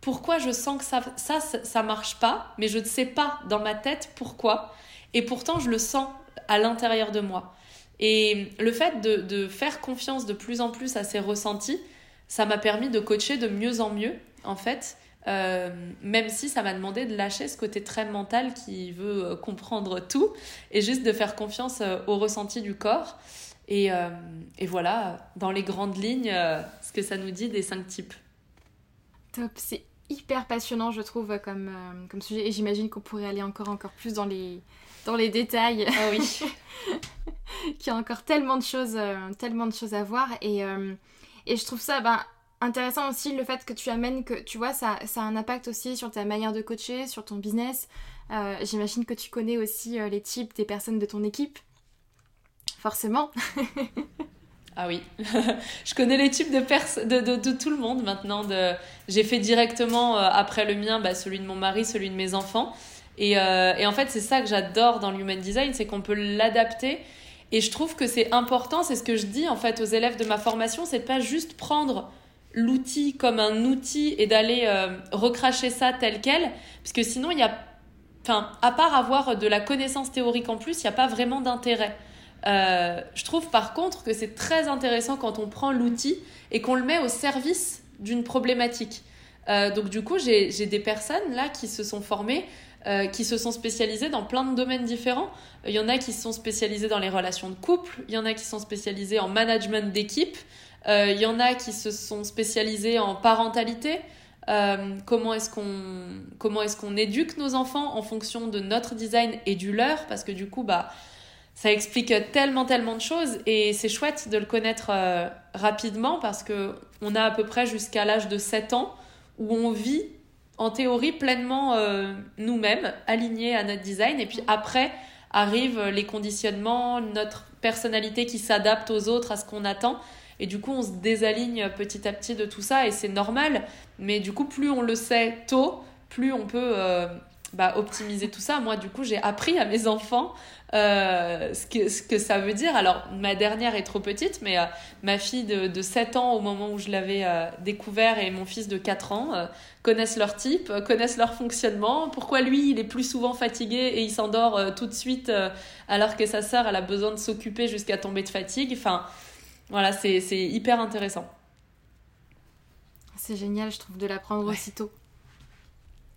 Speaker 2: pourquoi je sens que ça ça ça marche pas mais je ne sais pas dans ma tête pourquoi. Et pourtant je le sens à l'intérieur de moi. Et le fait de, de, faire confiance de plus en plus à ces ressentis ça m'a permis de coacher de mieux en mieux en fait euh, même si ça m'a demandé de lâcher ce côté très mental qui veut euh, comprendre tout et juste de faire confiance euh, au ressenti du corps. Et, et voilà, dans les grandes lignes, ce que ça nous dit des cinq types.
Speaker 1: Top, c'est hyper passionnant, je trouve, comme, comme sujet. Et j'imagine qu'on pourrait aller encore, encore plus dans les, dans les détails.
Speaker 2: Ah oui. [LAUGHS]
Speaker 1: Qu'il y a encore tellement de choses, tellement de choses à voir. Et, et je trouve ça, ben, intéressant aussi le fait que tu amènes que tu vois ça, ça a un impact aussi sur ta manière de coacher, sur ton business. Euh, j'imagine que tu connais aussi euh, les types des personnes de ton équipe. Forcément. [LAUGHS]
Speaker 2: ah oui, [LAUGHS] je connais les types de, de, de, tout le monde maintenant. De... J'ai fait directement euh, après le mien bah, celui de mon mari, celui de mes enfants. Et, et en fait, c'est ça que j'adore dans l'human design, c'est qu'on peut l'adapter. Et je trouve que c'est important, c'est ce que je dis en fait aux élèves de ma formation, c'est pas juste prendre l'outil comme un outil et d'aller euh, recracher ça tel quel, parce que sinon il y a, enfin, à part avoir de la connaissance théorique en plus, il n'y a pas vraiment d'intérêt. Euh, je trouve par contre que c'est très intéressant quand on prend l'outil et qu'on le met au service d'une problématique. Euh, donc du coup, j'ai des personnes là qui se sont formées, qui se sont spécialisées dans plein de domaines différents. Il y en a qui se sont spécialisées dans les relations de couple, il y en a qui sont spécialisées en management d'équipe, il euh, y en a qui se sont spécialisés en parentalité. Euh, comment est-ce qu'on est-ce éduque nos enfants en fonction de notre design et du leur? Parce que du coup bah ça explique tellement tellement de choses et c'est chouette de le connaître euh, rapidement parce que on a à peu près jusqu'à l'âge de 7 ans où on vit en théorie pleinement nous-mêmes alignés à notre design et puis après arrivent les conditionnements notre personnalité qui s'adapte aux autres à ce qu'on attend et du coup, on se désaligne petit à petit de tout ça et c'est normal. Mais du coup, plus on le sait tôt, plus on peut euh, bah, optimiser tout ça. Moi, du coup, j'ai appris à mes enfants euh, ce, que, ce que ça veut dire. Alors, ma dernière est trop petite, mais euh, ma fille de, de, 7 ans, au moment où je l'avais euh, découvert, et mon fils de 4 ans, connaissent leur type, connaissent leur fonctionnement. Pourquoi lui, il est plus souvent fatigué et il s'endort tout de suite, alors que sa sœur, elle a besoin de s'occuper jusqu'à tomber de fatigue? Enfin, voilà, c'est hyper intéressant.
Speaker 1: C'est génial, je trouve, de l'apprendre aussitôt.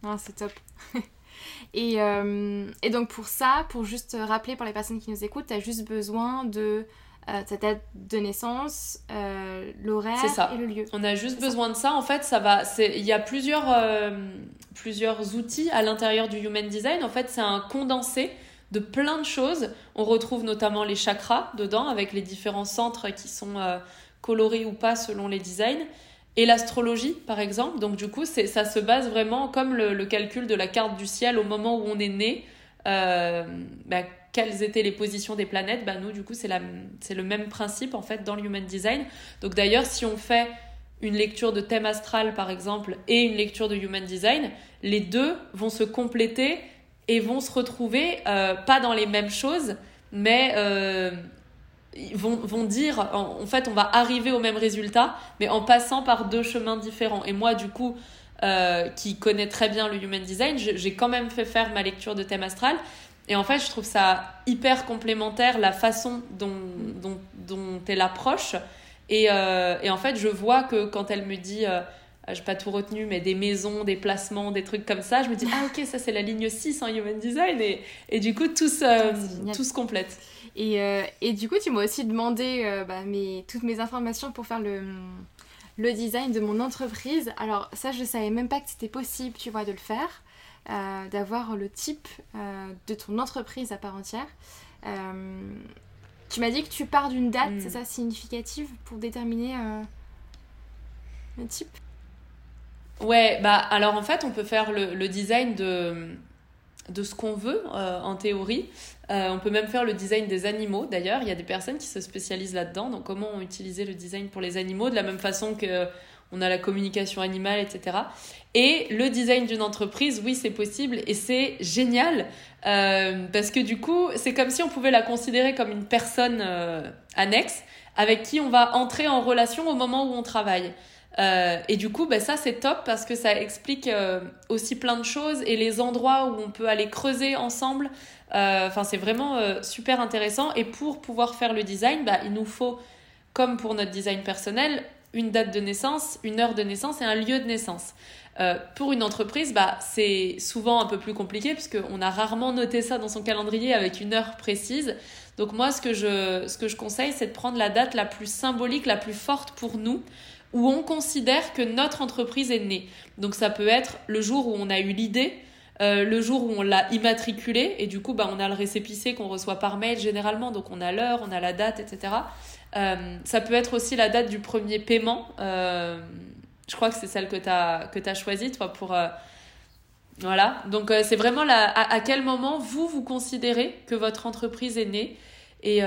Speaker 1: Ah, c'est top. [LAUGHS] et, euh, et, donc pour ça, pour juste rappeler pour les personnes qui nous écoutent, tu as juste besoin de euh, ta date de naissance, euh, l'horaire et le lieu.
Speaker 2: On a juste besoin de ça. En fait, ça va. Il y a plusieurs, plusieurs outils à l'intérieur du Human Design. En fait, c'est un condensé de plein de choses. On retrouve notamment les chakras dedans, avec les différents centres qui sont colorés ou pas selon les designs et l'astrologie, par exemple. Donc, du coup, ça se base vraiment comme le, calcul de la carte du ciel au moment où on est né. Euh, bah, quelles étaient les positions des planètes bah, Nous, du coup, c'est le même principe, en fait, dans le Human Design. Donc, d'ailleurs, si on fait une lecture de thème astral, par exemple, et une lecture de Human Design, les deux vont se compléter et vont se retrouver, euh, pas dans les mêmes choses, mais... Euh, vont, vont dire, en, fait, on va arriver au même résultat, mais en passant par deux chemins différents. Et moi, du coup, euh, qui connais très bien le Human Design, j'ai quand même fait faire ma lecture de thème astral. Et en fait, je trouve ça hyper complémentaire, la façon dont, dont, dont elle approche. Et, et, en fait, je vois que quand elle me dit, j'ai pas tout retenu, mais des maisons, des placements, des trucs comme ça, je me dis, ah ok, ça c'est la ligne 6 en Human Design. Et, et du coup, tout se, tout se complète.
Speaker 1: Et, euh, et, du coup, tu m'as aussi demandé euh, bah, mes, toutes mes informations pour faire le, le, design de mon entreprise. Alors ça, je ne savais même pas que c'était possible, tu vois, de le faire, euh, d'avoir le type de ton entreprise à part entière. tu m'as dit que tu pars d'une date, c'est hmm. ça, significative pour déterminer le type?
Speaker 2: Ouais, bah alors en fait, on peut faire le, le design de, de ce qu'on veut en théorie. Euh, on peut même faire le design des animaux. D'ailleurs, il y a des personnes qui se spécialisent là-dedans. Donc, comment utiliser le design pour les animaux de la même façon que on a la communication animale, etc. Et le design d'une entreprise, oui, c'est possible et c'est génial euh, parce que du coup, c'est comme si on pouvait la considérer comme une personne euh, annexe avec qui on va entrer en relation au moment où on travaille. Et du coup, ben ça c'est top parce que ça explique aussi plein de choses et les endroits où on peut aller creuser ensemble. Euh, enfin, c'est vraiment euh, super intéressant. Et pour pouvoir faire le design, bah, il nous faut, comme pour notre design personnel, une date de naissance, une heure de naissance et un lieu de naissance. Euh, pour une entreprise, bah, c'est souvent un peu plus compliqué puisqu'on a rarement noté ça dans son calendrier avec une heure précise. Donc moi, ce que je, ce que je conseille, c'est de prendre la date la plus symbolique, la plus forte pour nous, où on considère que notre entreprise est née. Donc ça peut être le jour où on a eu l'idée, euh, le jour où on l'a immatriculé et du coup bah, on a le récépissé qu'on reçoit par mail généralement. Donc on a l'heure on a la date etc euh, ça peut être aussi la date du premier paiement. Euh, je crois que c'est celle que tu as choisie toi pour voilà. Donc c'est vraiment la, à, quel moment vous vous considérez que votre entreprise est née. Et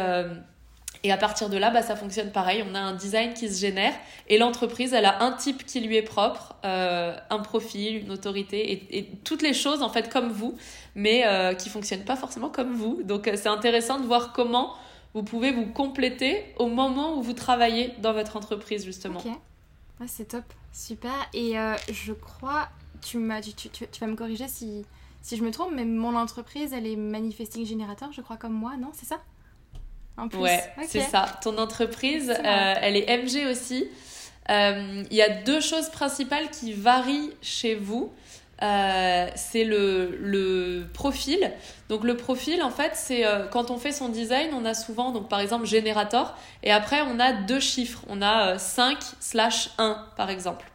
Speaker 2: et à partir de là, bah, ça fonctionne pareil. On a un design qui se génère et l'entreprise, elle a un type qui lui est propre, euh, un profil, une autorité et, toutes les choses en fait comme vous, mais euh, qui fonctionnent pas forcément comme vous. Donc euh, c'est intéressant de voir comment vous pouvez vous compléter au moment où vous travaillez dans votre entreprise justement.
Speaker 1: Ok, c'est top, super. Et je crois, tu, tu, tu, tu, vas me corriger si, si je me trompe, mais mon entreprise, elle est manifesting générateur, je crois comme moi, non C'est ça?
Speaker 2: Ouais, c'est ça. Ton entreprise, euh, elle est MG aussi. Euh, il y a deux choses principales qui varient chez vous. Euh, c'est le, le, profil. Donc le profil, en fait, c'est quand on fait son design, on a souvent, donc par exemple, générateur, et après on a deux chiffres. On a 5 slash 1, par exemple.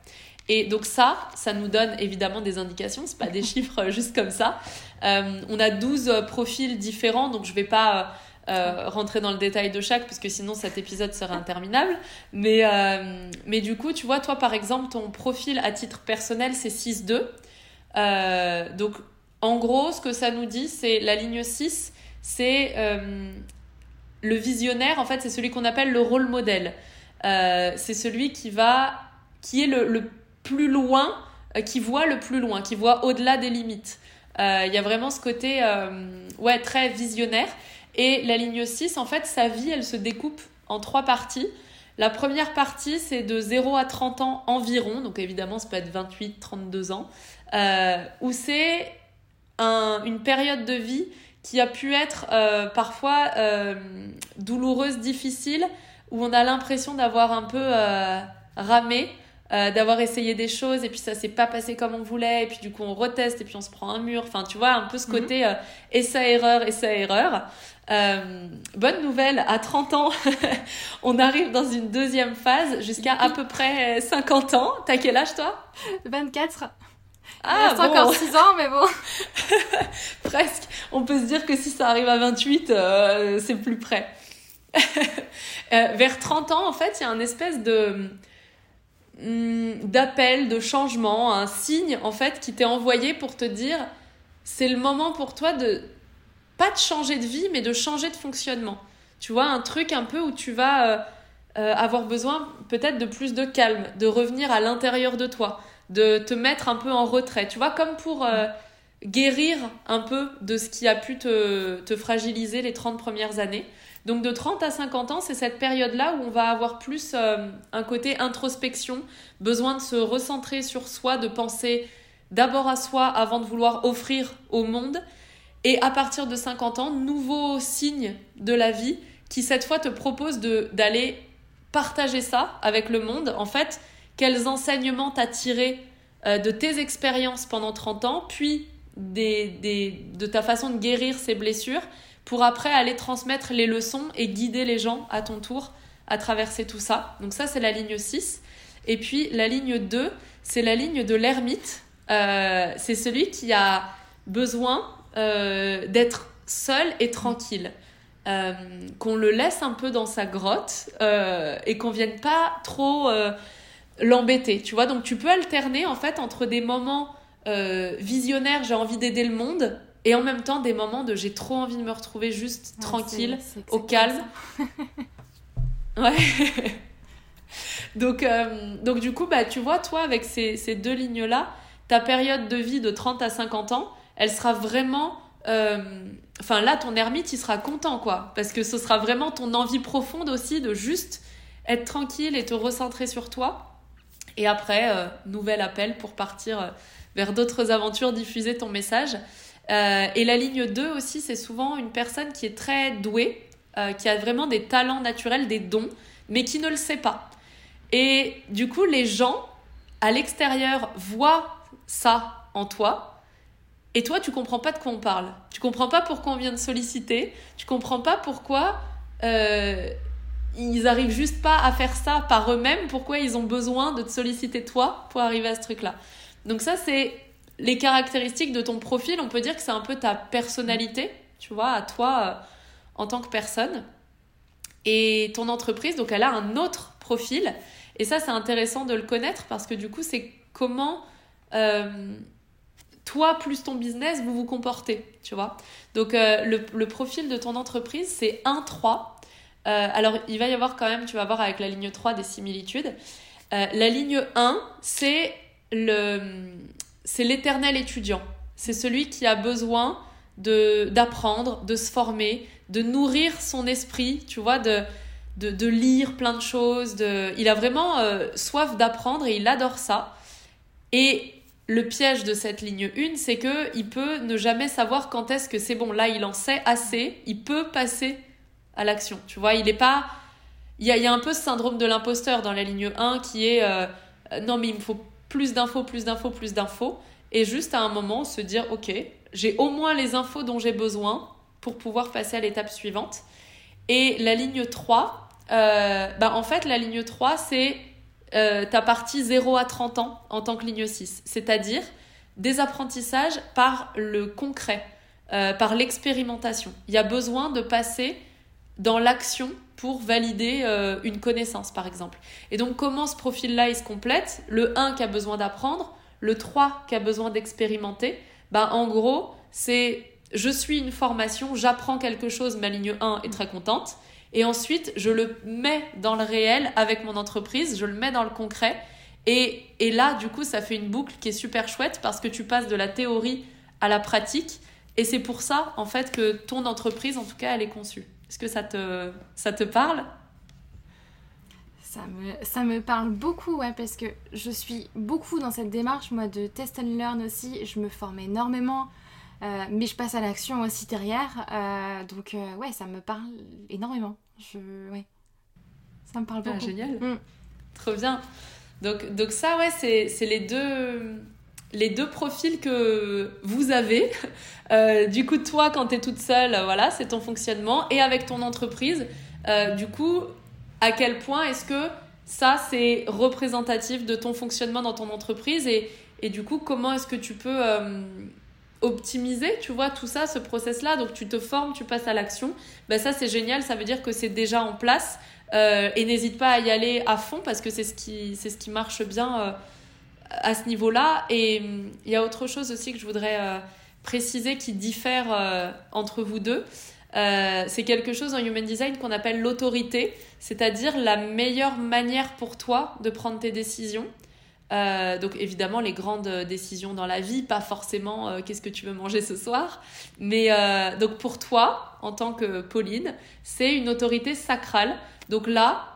Speaker 2: Et donc ça, ça nous donne évidemment des indications, c'est pas des [LAUGHS] chiffres juste comme ça. on a 12 profils différents, donc je vais pas euh, rentrer dans le détail de chaque, parce que sinon cet épisode serait interminable. Mais, euh, mais du coup, tu vois, toi par exemple, ton profil à titre personnel, c'est 6-2. Euh, donc, en gros, ce que ça nous dit, c'est la ligne 6, c'est le visionnaire, en fait, c'est celui qu'on appelle le rôle modèle. c'est celui qui va, qui est le, le plus loin, qui voit le plus loin, qui voit au-delà des limites. Il y a vraiment ce côté ouais, très visionnaire. Et la ligne 6, en fait, sa vie, elle se découpe en trois parties. La première partie, c'est de 0 à 30 ans environ, donc évidemment, ça peut être 28, 32 ans, euh, où c'est une période de vie qui a pu être euh, parfois euh, douloureuse, difficile, où on a l'impression d'avoir un peu ramé, d'avoir essayé des choses et puis ça s'est pas passé comme on voulait et puis du coup on reteste et puis on se prend un mur. Enfin, tu vois, un peu ce mhm. côté essai-erreur, essai-erreur. Euh, bonne nouvelle, à 30 ans, [LAUGHS] on arrive dans une deuxième phase jusqu'à à peu près 50 ans. T'as quel âge toi?
Speaker 1: 24.
Speaker 2: Ah,
Speaker 1: bon. encore 6 ans, mais bon. [LAUGHS]
Speaker 2: Presque. On peut se dire que si ça arrive à 28, euh, c'est plus près. [LAUGHS] Euh, vers 30 ans, en fait, il y a un espèce de hmm, d'appel, de changement, un signe en fait qui t'est envoyé pour te dire c'est le moment pour toi de pas de changer de vie, mais de changer de fonctionnement. Tu vois, un truc un peu où tu vas euh, euh, avoir besoin peut-être de plus de calme, de revenir à l'intérieur de toi, de te mettre un peu en retrait. Tu vois, comme pour euh, guérir un peu de ce qui a pu te, fragiliser les 30 premières années. Donc de 30 à 50 ans, c'est cette période-là où on va avoir plus un côté introspection, besoin de se recentrer sur soi, de penser d'abord à soi avant de vouloir offrir au monde et à partir de 50 ans, nouveau signe de la vie qui cette fois te propose d'aller partager ça avec le monde. En fait, quels enseignements t'as tiré euh, de tes expériences pendant 30 ans, puis de ta façon de guérir ces blessures, pour après aller transmettre les leçons et guider les gens à ton tour à traverser tout ça. Donc ça, c'est la ligne 6. Et puis la ligne 2, c'est la ligne de l'ermite. Euh, c'est celui qui a besoin euh, d'être seul et tranquille. Euh, qu'on le laisse un peu dans sa grotte euh, et qu'on vienne pas trop l'embêter, tu vois. Donc tu peux alterner en fait entre des moments visionnaires, j'ai envie d'aider le monde, et en même temps des moments de j'ai trop envie de me retrouver juste tranquille, au calme. ouais. [LAUGHS] donc, donc du coup, bah, tu vois, toi, avec ces, ces deux lignes-là, ta période de vie de 30 à 50 ans, elle sera vraiment. Euh, enfin, là, ton ermite, il sera content, quoi. Parce que ce sera vraiment ton envie profonde aussi de juste être tranquille et te recentrer sur toi. Et après, euh, nouvel appel pour partir euh, vers d'autres aventures, diffuser ton message. et la ligne 2 aussi, c'est souvent une personne qui est très douée, qui a vraiment des talents naturels, des dons, mais qui ne le sait pas. Et du coup, les gens à l'extérieur voient ça en toi, et toi, tu comprends pas de quoi on parle. Tu comprends pas pourquoi on vient de solliciter. Tu comprends pas pourquoi euh, ils arrivent juste pas à faire ça par eux-mêmes. Pourquoi ils ont besoin de te solliciter toi pour arriver à ce truc-là. Donc ça, c'est les caractéristiques de ton profil. On peut dire que c'est un peu ta personnalité, tu vois, à toi euh, en tant que personne. Et ton entreprise, donc elle a un autre profil. Et ça, c'est intéressant de le connaître parce que du coup, c'est comment euh, toi plus ton business, vous vous comportez, tu vois. Donc euh, le, profil de ton entreprise, c'est 1-3. Euh, alors il va y avoir quand même, tu vas voir avec la ligne 3 des similitudes. Euh, la ligne 1, c'est l'éternel étudiant. C'est celui qui a besoin d'apprendre, de se former, de nourrir son esprit, tu vois, de, de, lire plein de choses. Il a vraiment soif d'apprendre et il adore ça. Et le piège de cette ligne 1, c'est que il peut ne jamais savoir quand est-ce que c'est bon. Là, il en sait assez, il peut passer à l'action. Tu vois, il est pas. Il y a, un peu ce syndrome de l'imposteur dans la ligne 1 qui est euh, non, mais il me faut plus d'infos, plus d'infos, plus d'infos. Et juste à un moment, se dire ok, j'ai au moins les infos dont j'ai besoin pour pouvoir passer à l'étape suivante. Et la ligne 3, euh, bah en fait, la ligne 3, c'est euh, ta partie 0 à 30 ans en tant que ligne 6, c'est-à-dire des apprentissages par le concret, euh, par l'expérimentation. Il y a besoin de passer dans l'action pour valider euh, une connaissance, par exemple. Et donc, comment ce profil-là, il se complète? Le 1 qui a besoin d'apprendre, le 3 qui a besoin d'expérimenter. Ben, en gros, c'est je suis une formation, j'apprends quelque chose, ma ligne 1 est très contente. Et ensuite, je le mets dans le réel avec mon entreprise, je le mets dans le concret. Et, et là, du coup, ça fait une boucle qui est super chouette parce que tu passes de la théorie à la pratique. Et c'est pour ça, en fait, que ton entreprise, en tout cas, elle est conçue. Est-ce que ça te, ça te parle?
Speaker 1: Ça me, ça me parle beaucoup, ouais, parce que je suis beaucoup dans cette démarche, moi, de test and learn aussi. Je me forme énormément, euh, mais je passe à l'action aussi derrière. Euh, donc, euh, ouais, ça me parle énormément. Je, ouais, ça me parle ah, beaucoup.
Speaker 2: génial. Mm. Trop bien. Donc, donc ça, ouais, c'est les deux, les deux profils que vous avez. du coup, toi, quand tu es toute seule, voilà, c'est ton fonctionnement. Et avec ton entreprise, du coup, à quel point est-ce que ça, c'est représentatif de ton fonctionnement dans ton entreprise? Et, et du coup, comment est-ce que tu peux euh, optimiser, tu vois, tout ça, ce process-là Donc, tu te formes, tu passes à l'action. Ben, ça, c'est génial, ça veut dire que c'est déjà en place. Euh, et n'hésite pas à y aller à fond parce que c'est ce qui, ce qui marche bien euh, à ce niveau-là. Et il y a autre chose aussi que je voudrais préciser qui diffère entre vous deux. Euh, c'est quelque chose en Human Design qu'on appelle l'autorité, c'est-à-dire la meilleure manière pour toi de prendre tes décisions. Euh, donc évidemment les grandes décisions dans la vie, pas forcément euh, qu'est-ce que tu veux manger ce soir, mais donc pour toi en tant que Pauline, c'est une autorité sacrale. Donc là,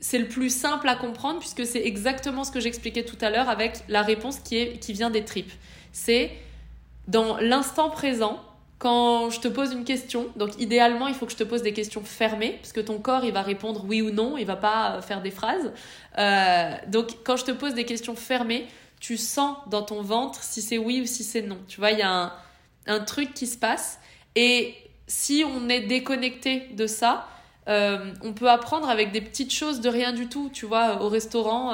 Speaker 2: c'est le plus simple à comprendre puisque c'est exactement ce que j'expliquais tout à l'heure avec la réponse qui, est, qui vient des tripes. C'est dans l'instant présent, quand je te pose une question, donc idéalement, il faut que je te pose des questions fermées, parce que ton corps, il va répondre oui ou non, il va pas euh, faire des phrases. Euh, donc, quand je te pose des questions fermées, tu sens dans ton ventre si c'est oui ou si c'est non. Tu vois, il y a un, truc qui se passe. Et si on est déconnecté de ça, euh, on peut apprendre avec des petites choses de rien du tout. Tu vois, au restaurant,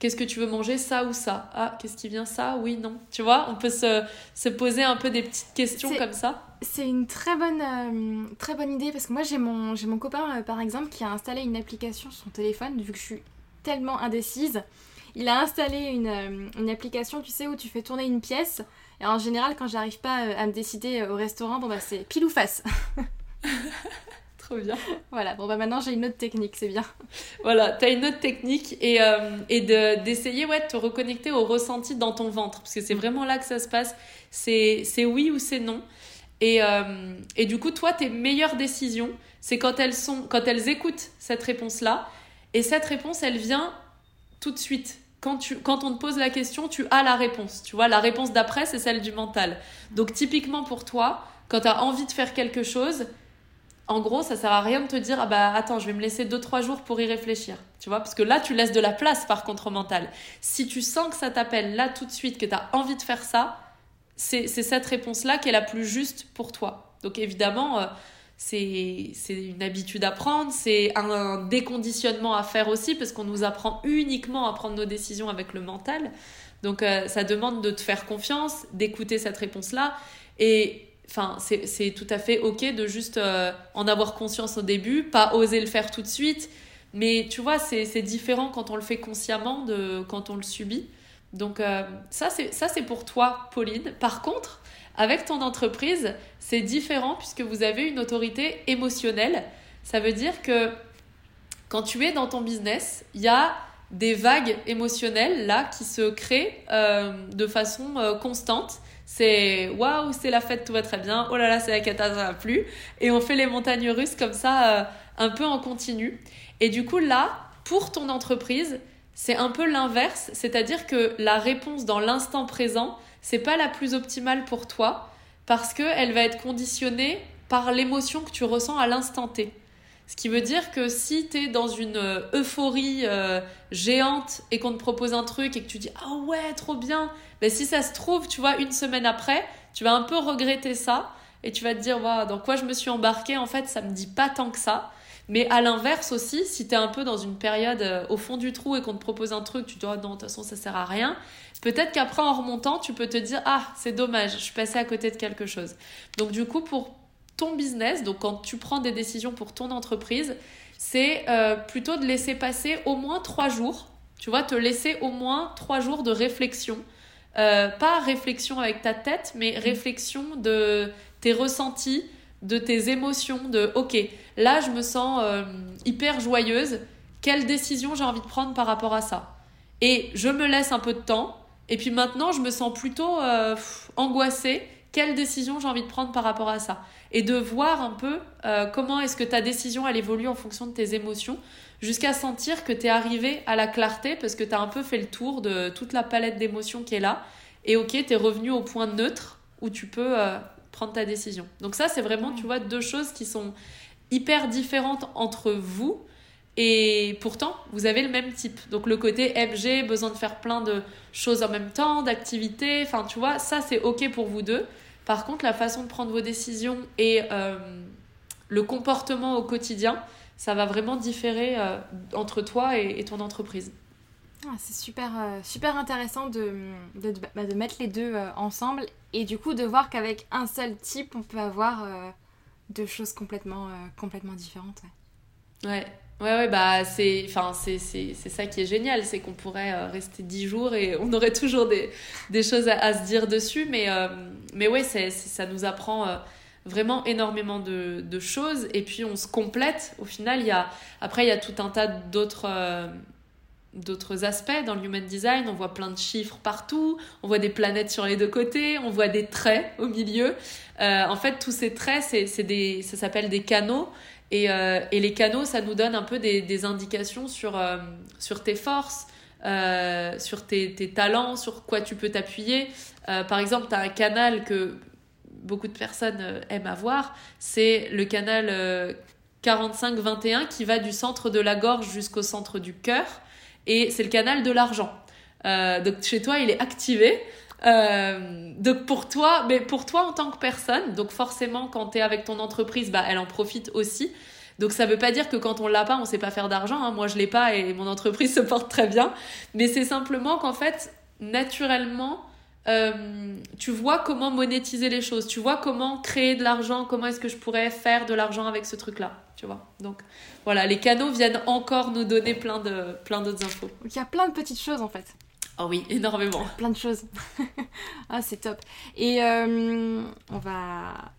Speaker 2: Qu'est-ce que tu veux manger, ça ou ça? Ah, qu'est-ce qui vient, ça? Oui, non. Tu vois, on peut se, se poser un peu des petites questions comme ça.
Speaker 1: C'est une très bonne, euh, très bonne idée parce que moi j'ai mon, j'ai mon copain euh, par exemple qui a installé une application sur son téléphone vu que je suis tellement indécise. Il a installé une, euh, une application, tu sais, où tu fais tourner une pièce. Et en général, quand j'arrive pas à me décider au restaurant, bon bah c'est pile ou face. [LAUGHS]
Speaker 2: bien. [LAUGHS]
Speaker 1: Voilà, bon bah maintenant j'ai une autre technique, c'est bien. [LAUGHS]
Speaker 2: Voilà, tu as une autre technique et, euh, et d'essayer ouais, de te reconnecter au ressenti dans ton ventre, parce que c'est vraiment là que ça se passe. C'est oui ou c'est non. Et, euh, et du coup, toi, tes meilleures décisions, c'est quand elles, sont, quand elles écoutent cette réponse-là. Et cette réponse, elle vient tout de suite. Quand, tu, quand on te pose la question, tu as la réponse. Tu vois, la réponse d'après, c'est celle du mental. Donc, typiquement pour toi, quand tu as envie de faire quelque chose, en gros, ça sert à rien de te dire ah bah attends, je vais me laisser 2 3 jours pour y réfléchir. Tu vois parce que là tu laisses de la place par contre au mental. Si tu sens que ça t'appelle là tout de suite que tu as envie de faire ça, c'est cette réponse là qui est la plus juste pour toi. Donc évidemment euh, c'est une habitude à prendre, c'est un, déconditionnement à faire aussi parce qu'on nous apprend uniquement à prendre nos décisions avec le mental. Donc euh, ça demande de te faire confiance, d'écouter cette réponse là et Enfin, c'est tout à fait ok de juste euh, en avoir conscience au début, pas oser le faire tout de suite. Mais tu vois, c'est différent quand on le fait consciemment de quand on le subit. Donc euh, ça, c'est pour toi, Pauline. Par contre, avec ton entreprise, c'est différent puisque vous avez une autorité émotionnelle. Ça veut dire que quand tu es dans ton business, il y a des vagues émotionnelles là qui se créent euh, de façon constante c'est waouh, c'est la fête, tout va très bien. Oh là là, c'est la cata, ça va plus. Et on fait les montagnes russes comme ça, euh, un peu en continu. Et du coup, là, pour ton entreprise, c'est un peu l'inverse. C'est-à-dire que la réponse dans l'instant présent, c'est pas la plus optimale pour toi parce qu'elle va être conditionnée par l'émotion que tu ressens à l'instant T. Ce qui veut dire que si tu es dans une euh, euphorie euh, géante et qu'on te propose un truc et que tu dis ah ouais trop bien, ben, si ça se trouve tu vois une semaine après tu vas un peu regretter ça et tu vas te dire dans quoi je me suis embarquée en fait ça me dit pas tant que ça. Mais à l'inverse aussi, si tu es un peu dans une période euh, au fond du trou et qu'on te propose un truc, tu te dis oh non, de toute façon ça sert à rien. Peut-être qu'après en remontant, tu peux te dire ah, c'est dommage, je suis passée à côté de quelque chose. Donc du coup, pour ton business, donc quand tu prends des décisions pour ton entreprise, c'est euh, plutôt de laisser passer au moins trois jours. Tu vois, te laisser au moins trois jours de réflexion. Euh, pas réflexion avec ta tête, mais mm. réflexion de tes ressentis, de tes émotions, de ok, là je me sens euh, hyper joyeuse, quelle décision j'ai envie de prendre par rapport à ça? Et je me laisse un peu de temps, Et puis maintenant, je me sens plutôt angoissée. Quelle décision j'ai envie de prendre par rapport à ça? Et de voir un peu comment est-ce que ta décision, elle évolue en fonction de tes émotions jusqu'à sentir que tu es arrivé à la clarté parce que tu as un peu fait le tour de toute la palette d'émotions qui est là. Et ok, tu es revenu au point neutre où tu peux euh, prendre ta décision. Donc ça, c'est vraiment, tu vois, deux choses qui sont hyper différentes entre vous. Et pourtant, vous avez le même type. Donc le côté MG, besoin de faire plein de choses en même temps, d'activités, enfin tu vois, ça c'est ok pour vous deux. Par contre, la façon de prendre vos décisions et euh, le comportement au quotidien, ça va vraiment différer euh, entre toi et, ton entreprise.
Speaker 1: Ah, c'est super, euh, super intéressant de, de, bah, de, mettre les deux ensemble et du coup de voir qu'avec un seul type, on peut avoir deux choses complètement, complètement différentes.
Speaker 2: Ouais. Ouais, ouais, bah c'est, enfin, c'est, ça qui est génial, c'est qu'on pourrait rester dix jours et on aurait toujours des, des choses à, se dire dessus, mais, mais ouais, c'est, ça nous apprend vraiment énormément de, de, choses et puis on se complète. Au final il y a après il y a tout un tas d'autres euh, d'autres aspects dans le human design. On voit plein de chiffres partout on voit des planètes sur les deux côtés on voit des traits au milieu. Euh, en fait tous ces traits c'est des ça s'appelle des canaux et, euh, et, les canaux ça nous donne un peu des, indications sur sur tes forces sur tes, tes, talents sur quoi tu peux t'appuyer par exemple tu as un canal que beaucoup de personnes euh, aiment avoir, c'est le canal 45-21 euh, qui va du centre de la gorge jusqu'au centre du cœur. Et c'est le canal de l'argent. Euh, donc chez toi, il est activé. Donc pour toi, mais pour toi en tant que personne, donc forcément quand tu es avec ton entreprise, bah, elle en profite aussi. Donc ça veut pas dire que quand on l'a pas, on sait pas faire d'argent. Hein. Moi je l'ai pas et mon entreprise [LAUGHS] se porte très bien. Mais c'est simplement qu'en fait, naturellement, euh, tu vois comment monétiser les choses, tu vois comment créer de l'argent, comment est-ce que je pourrais faire de l'argent avec ce truc-là, tu vois. Donc voilà, les canaux viennent encore nous donner plein de plein d'autres infos.
Speaker 1: Il y a plein de petites choses en fait.
Speaker 2: Oh oui, énormément.
Speaker 1: Plein de choses. [LAUGHS] ah, c'est top. Et euh, on va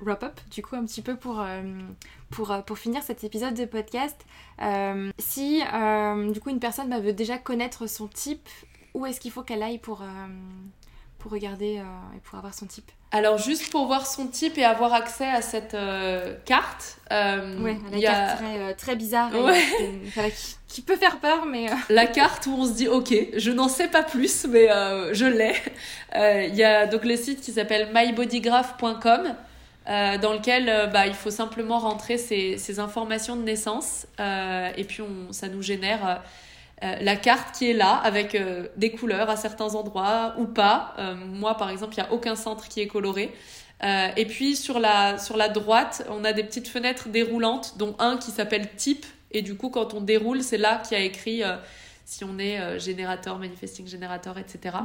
Speaker 1: wrap up du coup un petit peu pour, euh, pour, pour finir cet épisode de podcast. si du coup une personne bah, veut déjà connaître son type, où est-ce qu'il faut qu'elle aille pour pour regarder euh, et pour avoir son type
Speaker 2: alors juste pour voir son type et avoir accès à cette euh, carte.
Speaker 1: Euh, ouais, la carte très, très, bizarre [LAUGHS] qui, peut faire peur, mais...
Speaker 2: La carte où on se dit, ok, je n'en sais pas plus, mais je l'ai. Il y a donc le site qui s'appelle mybodygraph.com dans lequel bah, il faut simplement rentrer ses, ses informations de naissance et puis on, ça nous génère euh, la carte qui est là avec euh, des couleurs à certains endroits ou pas. Euh, moi, par exemple, il n'y a aucun centre qui est coloré. et puis sur la, sur la droite, on a des petites fenêtres déroulantes, dont un qui s'appelle type. Et du coup, quand on déroule, c'est là qu'il y a écrit si on est générateur, manifesting générateur, etc.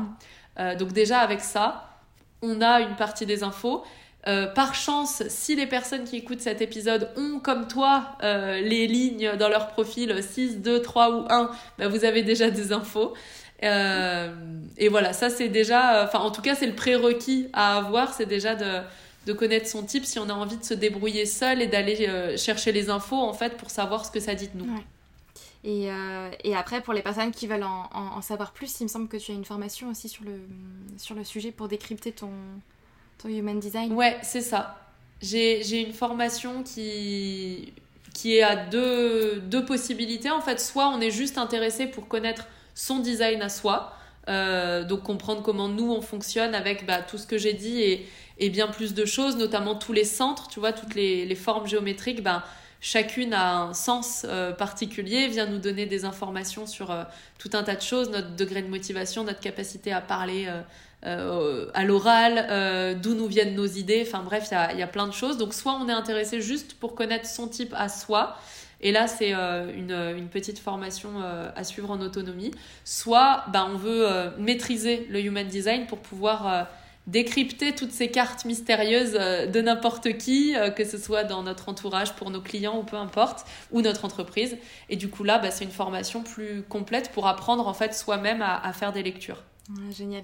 Speaker 2: Mm. donc déjà avec ça, on a une partie des infos. Euh, par chance, si les personnes qui écoutent cet épisode ont, comme toi, euh, les lignes dans leur profil 6, 2, 3 ou 1, bah, vous avez déjà des infos. Euh, et voilà, ça c'est déjà, enfin en tout cas c'est le prérequis à avoir, c'est déjà de, connaître son type si on a envie de se débrouiller seul et d'aller chercher les infos en fait pour savoir ce que ça dit de nous.
Speaker 1: Et, et, après, pour les personnes qui veulent en, en, savoir plus, il me semble que tu as une formation aussi sur le, sur le sujet pour décrypter ton, ton human design
Speaker 2: Ouais, c'est ça. J'ai une formation qui, qui est à deux, deux possibilités. En fait, soit on est juste intéressé pour connaître son design à soi, euh, donc comprendre comment nous on fonctionne avec bah, tout ce que j'ai dit et, et, bien plus de choses, notamment tous les centres, tu vois, toutes les, les formes géométriques, bah, chacune a un sens euh, particulier, vient nous donner des informations sur euh, tout un tas de choses, notre degré de motivation, notre capacité à parler euh, à l'oral, euh, d'où nous viennent nos idées, enfin bref, il y a, plein de choses. Donc soit on est intéressé juste pour connaître son type à soi, et là c'est euh, une, petite formation à suivre en autonomie, soit ben, on veut maîtriser le human design pour pouvoir décrypter toutes ces cartes mystérieuses de n'importe qui, que ce soit dans notre entourage, pour nos clients ou peu importe, ou notre entreprise. Et du coup là, ben, c'est une formation plus complète pour apprendre en fait soi-même à, faire des lectures.
Speaker 1: génial.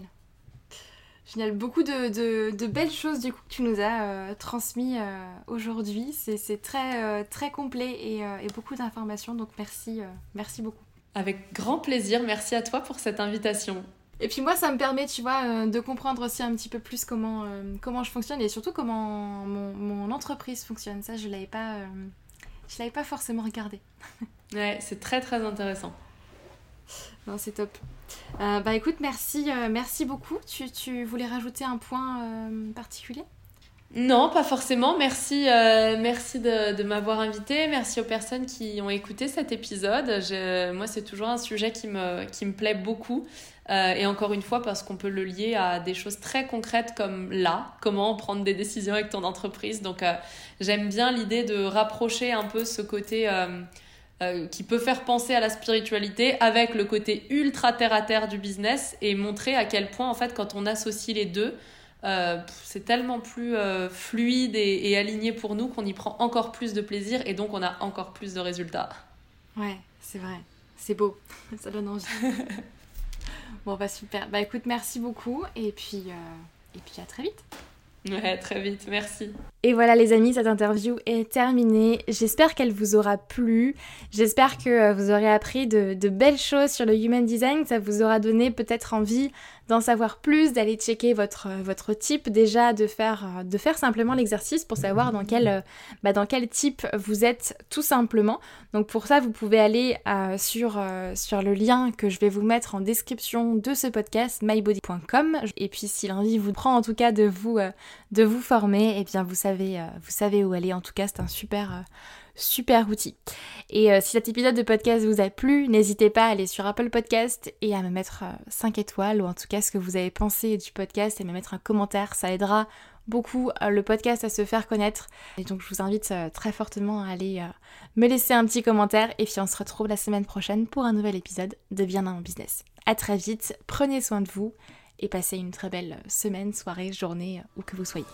Speaker 1: Génial, beaucoup de, de, belles choses du coup que tu nous as euh, transmis euh, aujourd'hui. C'est très, euh, très complet et, et beaucoup d'informations, donc merci, merci beaucoup.
Speaker 2: Avec grand plaisir, merci à toi pour cette invitation.
Speaker 1: Et puis moi, ça me permet, tu vois, de comprendre aussi un petit peu plus comment, euh, comment je fonctionne et surtout comment mon, entreprise fonctionne. Ça, je l'avais pas, euh, je l'avais pas forcément regardé.
Speaker 2: ouais, c'est très très intéressant.
Speaker 1: Non, c'est top. bah écoute, merci, merci beaucoup. Tu, tu, voulais rajouter un point particulier?
Speaker 2: Non, pas forcément. Merci, euh, merci de, m'avoir invité. Merci aux personnes qui ont écouté cet épisode. moi, c'est toujours un sujet qui me, qui me plaît beaucoup. Euh, et encore une fois, parce qu'on peut le lier à des choses très concrètes comme là, comment prendre des décisions avec ton entreprise. Donc, euh, j'aime bien l'idée de rapprocher un peu ce côté qui peut faire penser à la spiritualité avec le côté ultra terre à terre du business et montrer à quel point, en fait, quand on associe les deux, euh, c'est tellement plus euh, fluide et, aligné pour nous qu'on y prend encore plus de plaisir et donc on a encore plus de résultats.
Speaker 1: Ouais, c'est vrai. C'est beau. [LAUGHS] Ça donne envie. [LAUGHS] bon, bah super. Bah écoute, merci beaucoup et puis, euh, et puis à très vite.
Speaker 2: Ouais, très vite, merci.
Speaker 1: Et voilà les amis, cette interview est terminée. J'espère qu'elle vous aura plu. J'espère que vous aurez appris de, de, belles choses sur le Human Design. Ça vous aura donné peut-être envie d'en savoir plus, d'aller checker votre, votre type déjà, de faire, de faire simplement l'exercice pour savoir dans quel, bah, dans quel type vous êtes tout simplement. Donc pour ça, vous pouvez aller euh, sur, euh, le lien que je vais vous mettre en description de ce podcast, mybody.com. Et puis si l'envie vous prend en tout cas de vous, euh, de vous former, et eh bien vous savez, vous savez où aller. En tout cas, c'est un super super outil. Et euh, si cet épisode de podcast vous a plu, n'hésitez pas à aller sur Apple Podcast et à me mettre 5 euh, étoiles ou en tout cas ce que vous avez pensé du podcast et me mettre un commentaire. Ça aidera beaucoup euh, le podcast à se faire connaître. Et donc je vous invite très fortement à aller me laisser un petit commentaire et puis on se retrouve la semaine prochaine pour un nouvel épisode de Bien dans mon business. À très vite, prenez soin de vous et passez une très belle semaine, soirée, journée, où que vous soyez.